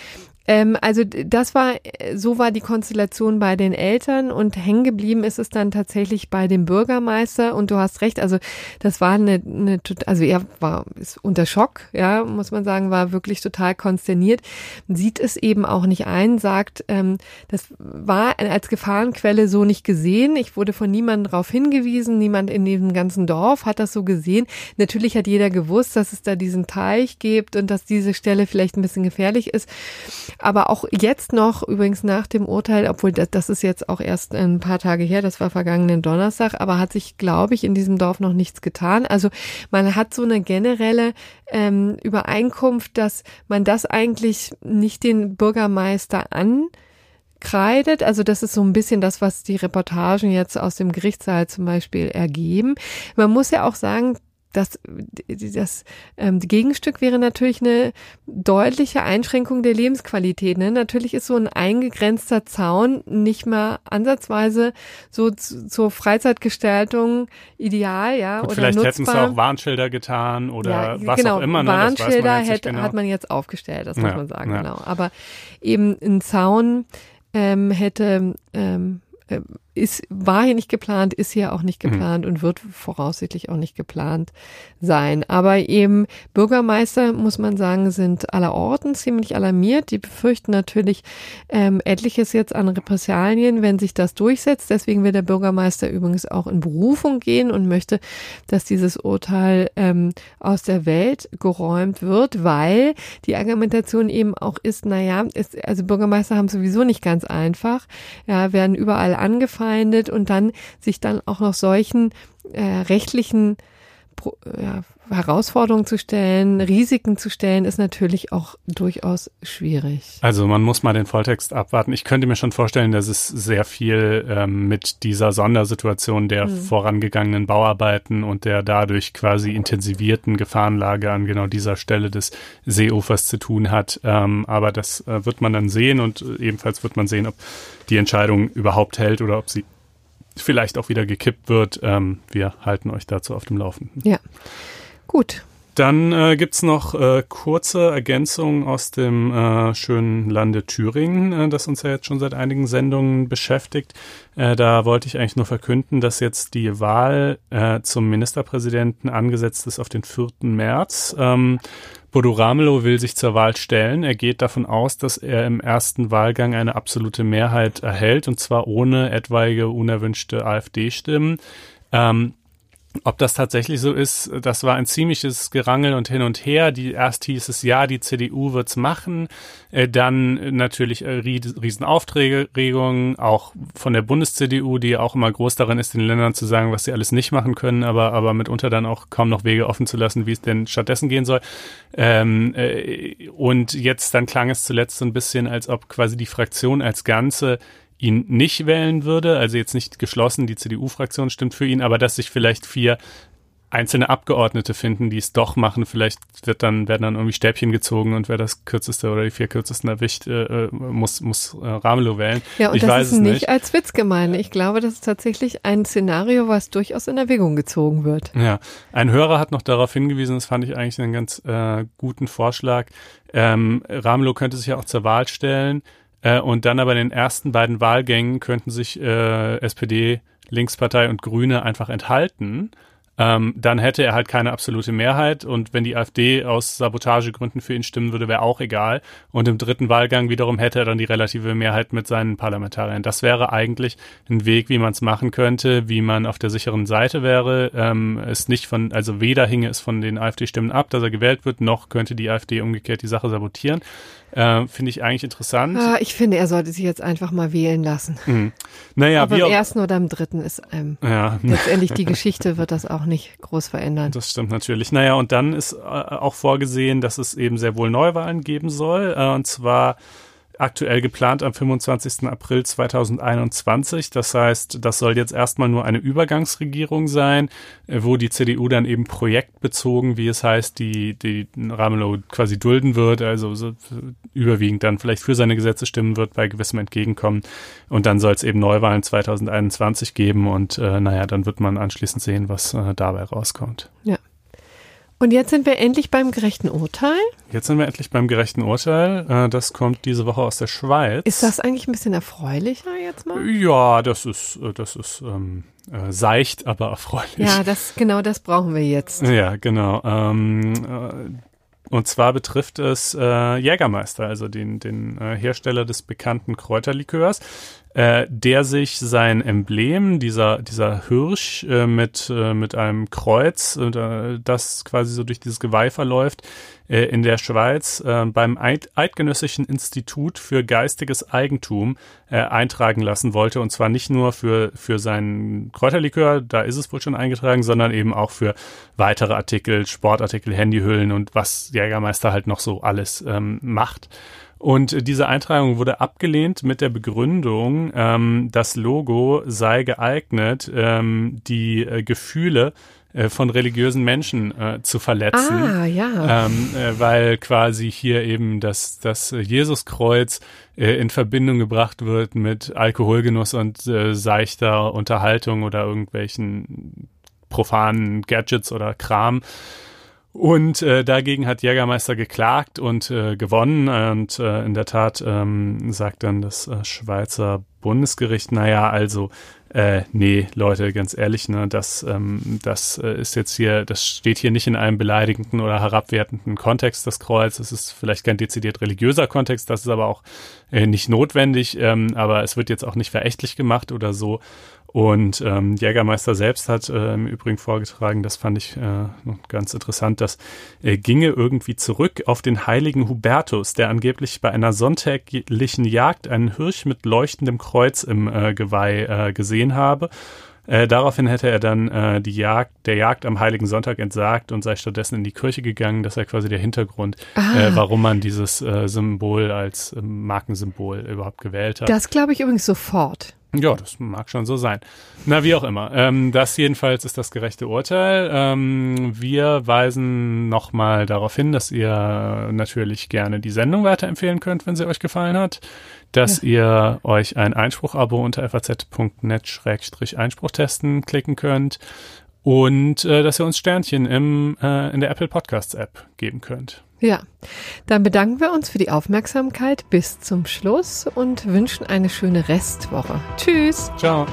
[SPEAKER 4] Ähm, also das war, so war die Konstellation bei den Eltern und hängen geblieben ist es dann tatsächlich bei dem Bürgermeister und du hast recht, also das war eine, eine also er war unter Schock, ja, muss man sagen, war wirklich total konsterniert, sieht es eben auch nicht ein, sagt, ähm, das war als Gefahrenquelle so nicht gesehen, ich wurde von niemandem darauf hingewiesen, niemand in diesem ganzen Dorf hat das so gesehen. Natürlich hat jeder gewusst, dass es da diesen Teich gibt und dass diese Stelle vielleicht ein bisschen gefährlich ist. Aber auch jetzt noch, übrigens nach dem Urteil, obwohl das, das ist jetzt auch erst ein paar Tage her, das war vergangenen Donnerstag, aber hat sich, glaube ich, in diesem Dorf noch nichts getan. Also man hat so eine generelle ähm, Übereinkunft, dass man das eigentlich nicht den Bürgermeister an kreidet. Also das ist so ein bisschen das, was die Reportagen jetzt aus dem Gerichtssaal zum Beispiel ergeben. Man muss ja auch sagen, das, das ähm, Gegenstück wäre natürlich eine deutliche Einschränkung der Lebensqualität. Ne? Natürlich ist so ein eingegrenzter Zaun nicht mehr ansatzweise so zu, zur Freizeitgestaltung ideal, ja.
[SPEAKER 3] Gut,
[SPEAKER 4] oder
[SPEAKER 3] vielleicht
[SPEAKER 4] nutzbar.
[SPEAKER 3] hätten es auch Warnschilder getan oder
[SPEAKER 4] ja,
[SPEAKER 3] was
[SPEAKER 4] genau,
[SPEAKER 3] auch immer. Ne?
[SPEAKER 4] Warnschilder
[SPEAKER 3] hätte,
[SPEAKER 4] genau. hat man jetzt aufgestellt, das
[SPEAKER 3] Ja,
[SPEAKER 4] muss man sagen,
[SPEAKER 3] ja.
[SPEAKER 4] genau. Aber eben ein Zaun ähm, hätte ähm, äh, ist, war hier nicht geplant, ist hier auch nicht
[SPEAKER 3] Mhm.
[SPEAKER 4] geplant und wird voraussichtlich auch nicht geplant sein. Aber eben Bürgermeister, muss man sagen, sind aller Orten ziemlich alarmiert. Die befürchten natürlich ähm, etliches jetzt an Repressalien, wenn sich das durchsetzt. Deswegen will der Bürgermeister übrigens auch in Berufung gehen und möchte, dass dieses Urteil ähm, aus der Welt geräumt wird, weil die Argumentation eben auch ist, naja, ist, also Bürgermeister haben sowieso nicht ganz einfach, ja, werden überall angefeindet und dann sich dann auch noch solchen äh, rechtlichen Pro- ja, Herausforderungen zu stellen, Risiken zu stellen, ist natürlich auch durchaus schwierig.
[SPEAKER 3] Also man muss mal den Volltext abwarten. Ich könnte mir schon vorstellen, dass es sehr viel ähm, mit dieser Sondersituation der
[SPEAKER 4] Mhm.
[SPEAKER 3] vorangegangenen Bauarbeiten und der dadurch quasi intensivierten Gefahrenlage an genau dieser Stelle des Seeufers zu tun hat. Ähm, aber das äh, wird man dann sehen und äh, ebenfalls wird man sehen, ob die Entscheidung überhaupt hält oder ob sie vielleicht auch wieder gekippt wird. Ähm, wir halten euch dazu auf dem Laufenden.
[SPEAKER 4] Ja, gut.
[SPEAKER 3] Dann äh, gibt's noch äh, kurze Ergänzungen aus dem äh, schönen Lande Thüringen, äh, das uns ja jetzt schon seit einigen Sendungen beschäftigt. Äh, da wollte ich eigentlich nur verkünden, dass jetzt die Wahl äh, zum Ministerpräsidenten angesetzt ist auf den 4. März. Ähm, Bodo Ramelow will sich zur Wahl stellen. Er geht davon aus, dass er im ersten Wahlgang eine absolute Mehrheit erhält, und zwar ohne etwaige unerwünschte AfD-Stimmen. Ähm, ob das tatsächlich so ist, das war ein ziemliches Gerangel und hin und her. Die erst hieß es, ja, die CDU wird's machen. Äh, dann natürlich äh, ries- Riesenaufregungen, auch von der Bundes-CDU, die auch immer groß darin ist, den Ländern zu sagen, was sie alles nicht machen können, aber, aber mitunter dann auch kaum noch Wege offen zu lassen, wie es denn stattdessen gehen soll. Ähm, äh, und jetzt dann klang es zuletzt so ein bisschen, als ob quasi die Fraktion als Ganze ihn nicht wählen würde, also jetzt nicht geschlossen, die CDU-Fraktion stimmt für ihn, aber dass sich vielleicht vier einzelne Abgeordnete finden, die es doch machen. Vielleicht wird dann, werden dann irgendwie Stäbchen gezogen und wer das kürzeste oder die vier kürzesten erwischt, äh, äh, muss, muss äh, Ramelow wählen.
[SPEAKER 4] Ja, und
[SPEAKER 3] ich
[SPEAKER 4] das
[SPEAKER 3] weiß
[SPEAKER 4] ist
[SPEAKER 3] es
[SPEAKER 4] nicht,
[SPEAKER 3] nicht.
[SPEAKER 4] als Witz gemeint. Ich glaube, das ist tatsächlich ein Szenario, was durchaus in Erwägung gezogen wird.
[SPEAKER 3] Ja, ein Hörer hat noch darauf hingewiesen, das fand ich eigentlich einen ganz äh, guten Vorschlag. Ähm, Ramelow könnte sich ja auch zur Wahl stellen äh, und dann aber in den ersten beiden Wahlgängen könnten sich äh, SPD, Linkspartei und Grüne einfach enthalten. Ähm, dann hätte er halt keine absolute Mehrheit und wenn die AfD aus Sabotagegründen für ihn stimmen würde, wäre auch egal. Und im dritten Wahlgang wiederum hätte er dann die relative Mehrheit mit seinen Parlamentariern. Das wäre eigentlich ein Weg, wie man es machen könnte, wie man auf der sicheren Seite wäre. Ähm, es nicht von, also weder hinge es von den AfD-Stimmen ab, dass er gewählt wird, noch könnte die AfD umgekehrt die Sache sabotieren. Äh, Finde ich eigentlich interessant.
[SPEAKER 4] Ah, ich finde, er sollte sich jetzt einfach mal wählen lassen.
[SPEAKER 3] Mhm. Naja,
[SPEAKER 4] Ob
[SPEAKER 3] wie
[SPEAKER 4] im ersten oder im dritten ist ähm,
[SPEAKER 3] ja,
[SPEAKER 4] letztendlich die Geschichte wird das auch nicht groß verändern.
[SPEAKER 3] Das stimmt natürlich. Naja, und dann ist äh, auch vorgesehen, dass es eben sehr wohl Neuwahlen geben soll. Äh, und zwar aktuell geplant am 25. April 2021. Das heißt, das soll jetzt erstmal nur eine Übergangsregierung sein, äh, wo die CDU dann eben projektbezogen, wie es heißt, die, die Ramelow quasi dulden wird, also so überwiegend dann vielleicht für seine Gesetze stimmen wird bei gewissem Entgegenkommen. Und dann soll es eben Neuwahlen 2021 geben und äh, naja, dann wird man anschließend sehen, was äh, dabei rauskommt.
[SPEAKER 4] Und jetzt sind wir endlich beim gerechten Urteil.
[SPEAKER 3] Jetzt sind wir endlich beim gerechten Urteil. Äh, Das kommt diese Woche aus der Schweiz.
[SPEAKER 4] Ist das eigentlich ein bisschen erfreulicher jetzt mal?
[SPEAKER 3] Ja, das ist, äh, das ist ähm, äh, seicht, aber erfreulich.
[SPEAKER 4] Ja, das genau das brauchen wir jetzt.
[SPEAKER 3] Ja, genau. Ähm, äh, und zwar betrifft es äh, Jägermeister, also den, den äh, Hersteller des bekannten Kräuterlikörs, äh, der sich sein Emblem, dieser, dieser Hirsch äh, mit, äh, mit einem Kreuz, äh, das quasi so durch dieses Geweih verläuft, äh, in der Schweiz äh, beim Eid Eidgenössischen Institut für geistiges Eigentum eintragen lassen wollte. Und zwar nicht nur für, für seinen Kräuterlikör, da ist es wohl schon eingetragen, sondern eben auch für weitere Artikel, Sportartikel, Handyhüllen und was Jägermeister halt noch so alles ähm, macht. Und diese Eintragung wurde abgelehnt mit der Begründung, ähm, das Logo sei geeignet, ähm, die äh, Gefühle äh, von religiösen Menschen äh, zu verletzen.
[SPEAKER 4] Ah, ja.
[SPEAKER 3] Ähm, äh, weil quasi hier eben das, das Jesuskreuz äh, in Verbindung gebracht wird mit Alkoholgenuss und äh, seichter Unterhaltung oder irgendwelchen profanen Gadgets oder Kram. Und äh, dagegen hat Jägermeister geklagt und äh, gewonnen. Und äh, in der Tat ähm, sagt dann das äh, Schweizer Bundesgericht, naja, also, äh, nee, Leute, ganz ehrlich, ne, das, ähm, das äh, ist jetzt hier, das steht hier nicht in einem beleidigenden oder herabwertenden Kontext, das Kreuz. Es ist vielleicht kein dezidiert religiöser Kontext, das ist aber auch äh, nicht notwendig, ähm, aber es wird jetzt auch nicht verächtlich gemacht oder so. Und ähm, Jägermeister selbst hat äh, im Übrigen vorgetragen, das fand ich äh, ganz interessant, dass er ginge irgendwie zurück auf den heiligen Hubertus, der angeblich bei einer sonntäglichen Jagd einen Hirsch mit leuchtendem Kreuz im äh, Geweih äh, gesehen habe. Äh, daraufhin hätte er dann äh, die Jagd, der Jagd am Heiligen Sonntag entsagt und sei stattdessen in die Kirche gegangen. Das sei quasi der Hintergrund, äh, warum man dieses äh, Symbol als äh, Markensymbol überhaupt gewählt hat.
[SPEAKER 4] Das glaube ich übrigens sofort.
[SPEAKER 3] Ja, das mag schon so sein. Na, wie auch immer. Ähm, das jedenfalls ist das gerechte Urteil. Ähm, wir weisen nochmal darauf hin, dass ihr natürlich gerne die Sendung weiterempfehlen könnt, wenn sie euch gefallen hat. Dass ja. ihr euch ein Einspruch-Abo unter faz.net-einspruch testen klicken könnt. Und äh, dass ihr uns Sternchen im, äh, in der Apple Podcasts App geben könnt.
[SPEAKER 4] Ja, dann bedanken wir uns für die Aufmerksamkeit bis zum Schluss und wünschen eine schöne Restwoche. Tschüss.
[SPEAKER 3] Ciao.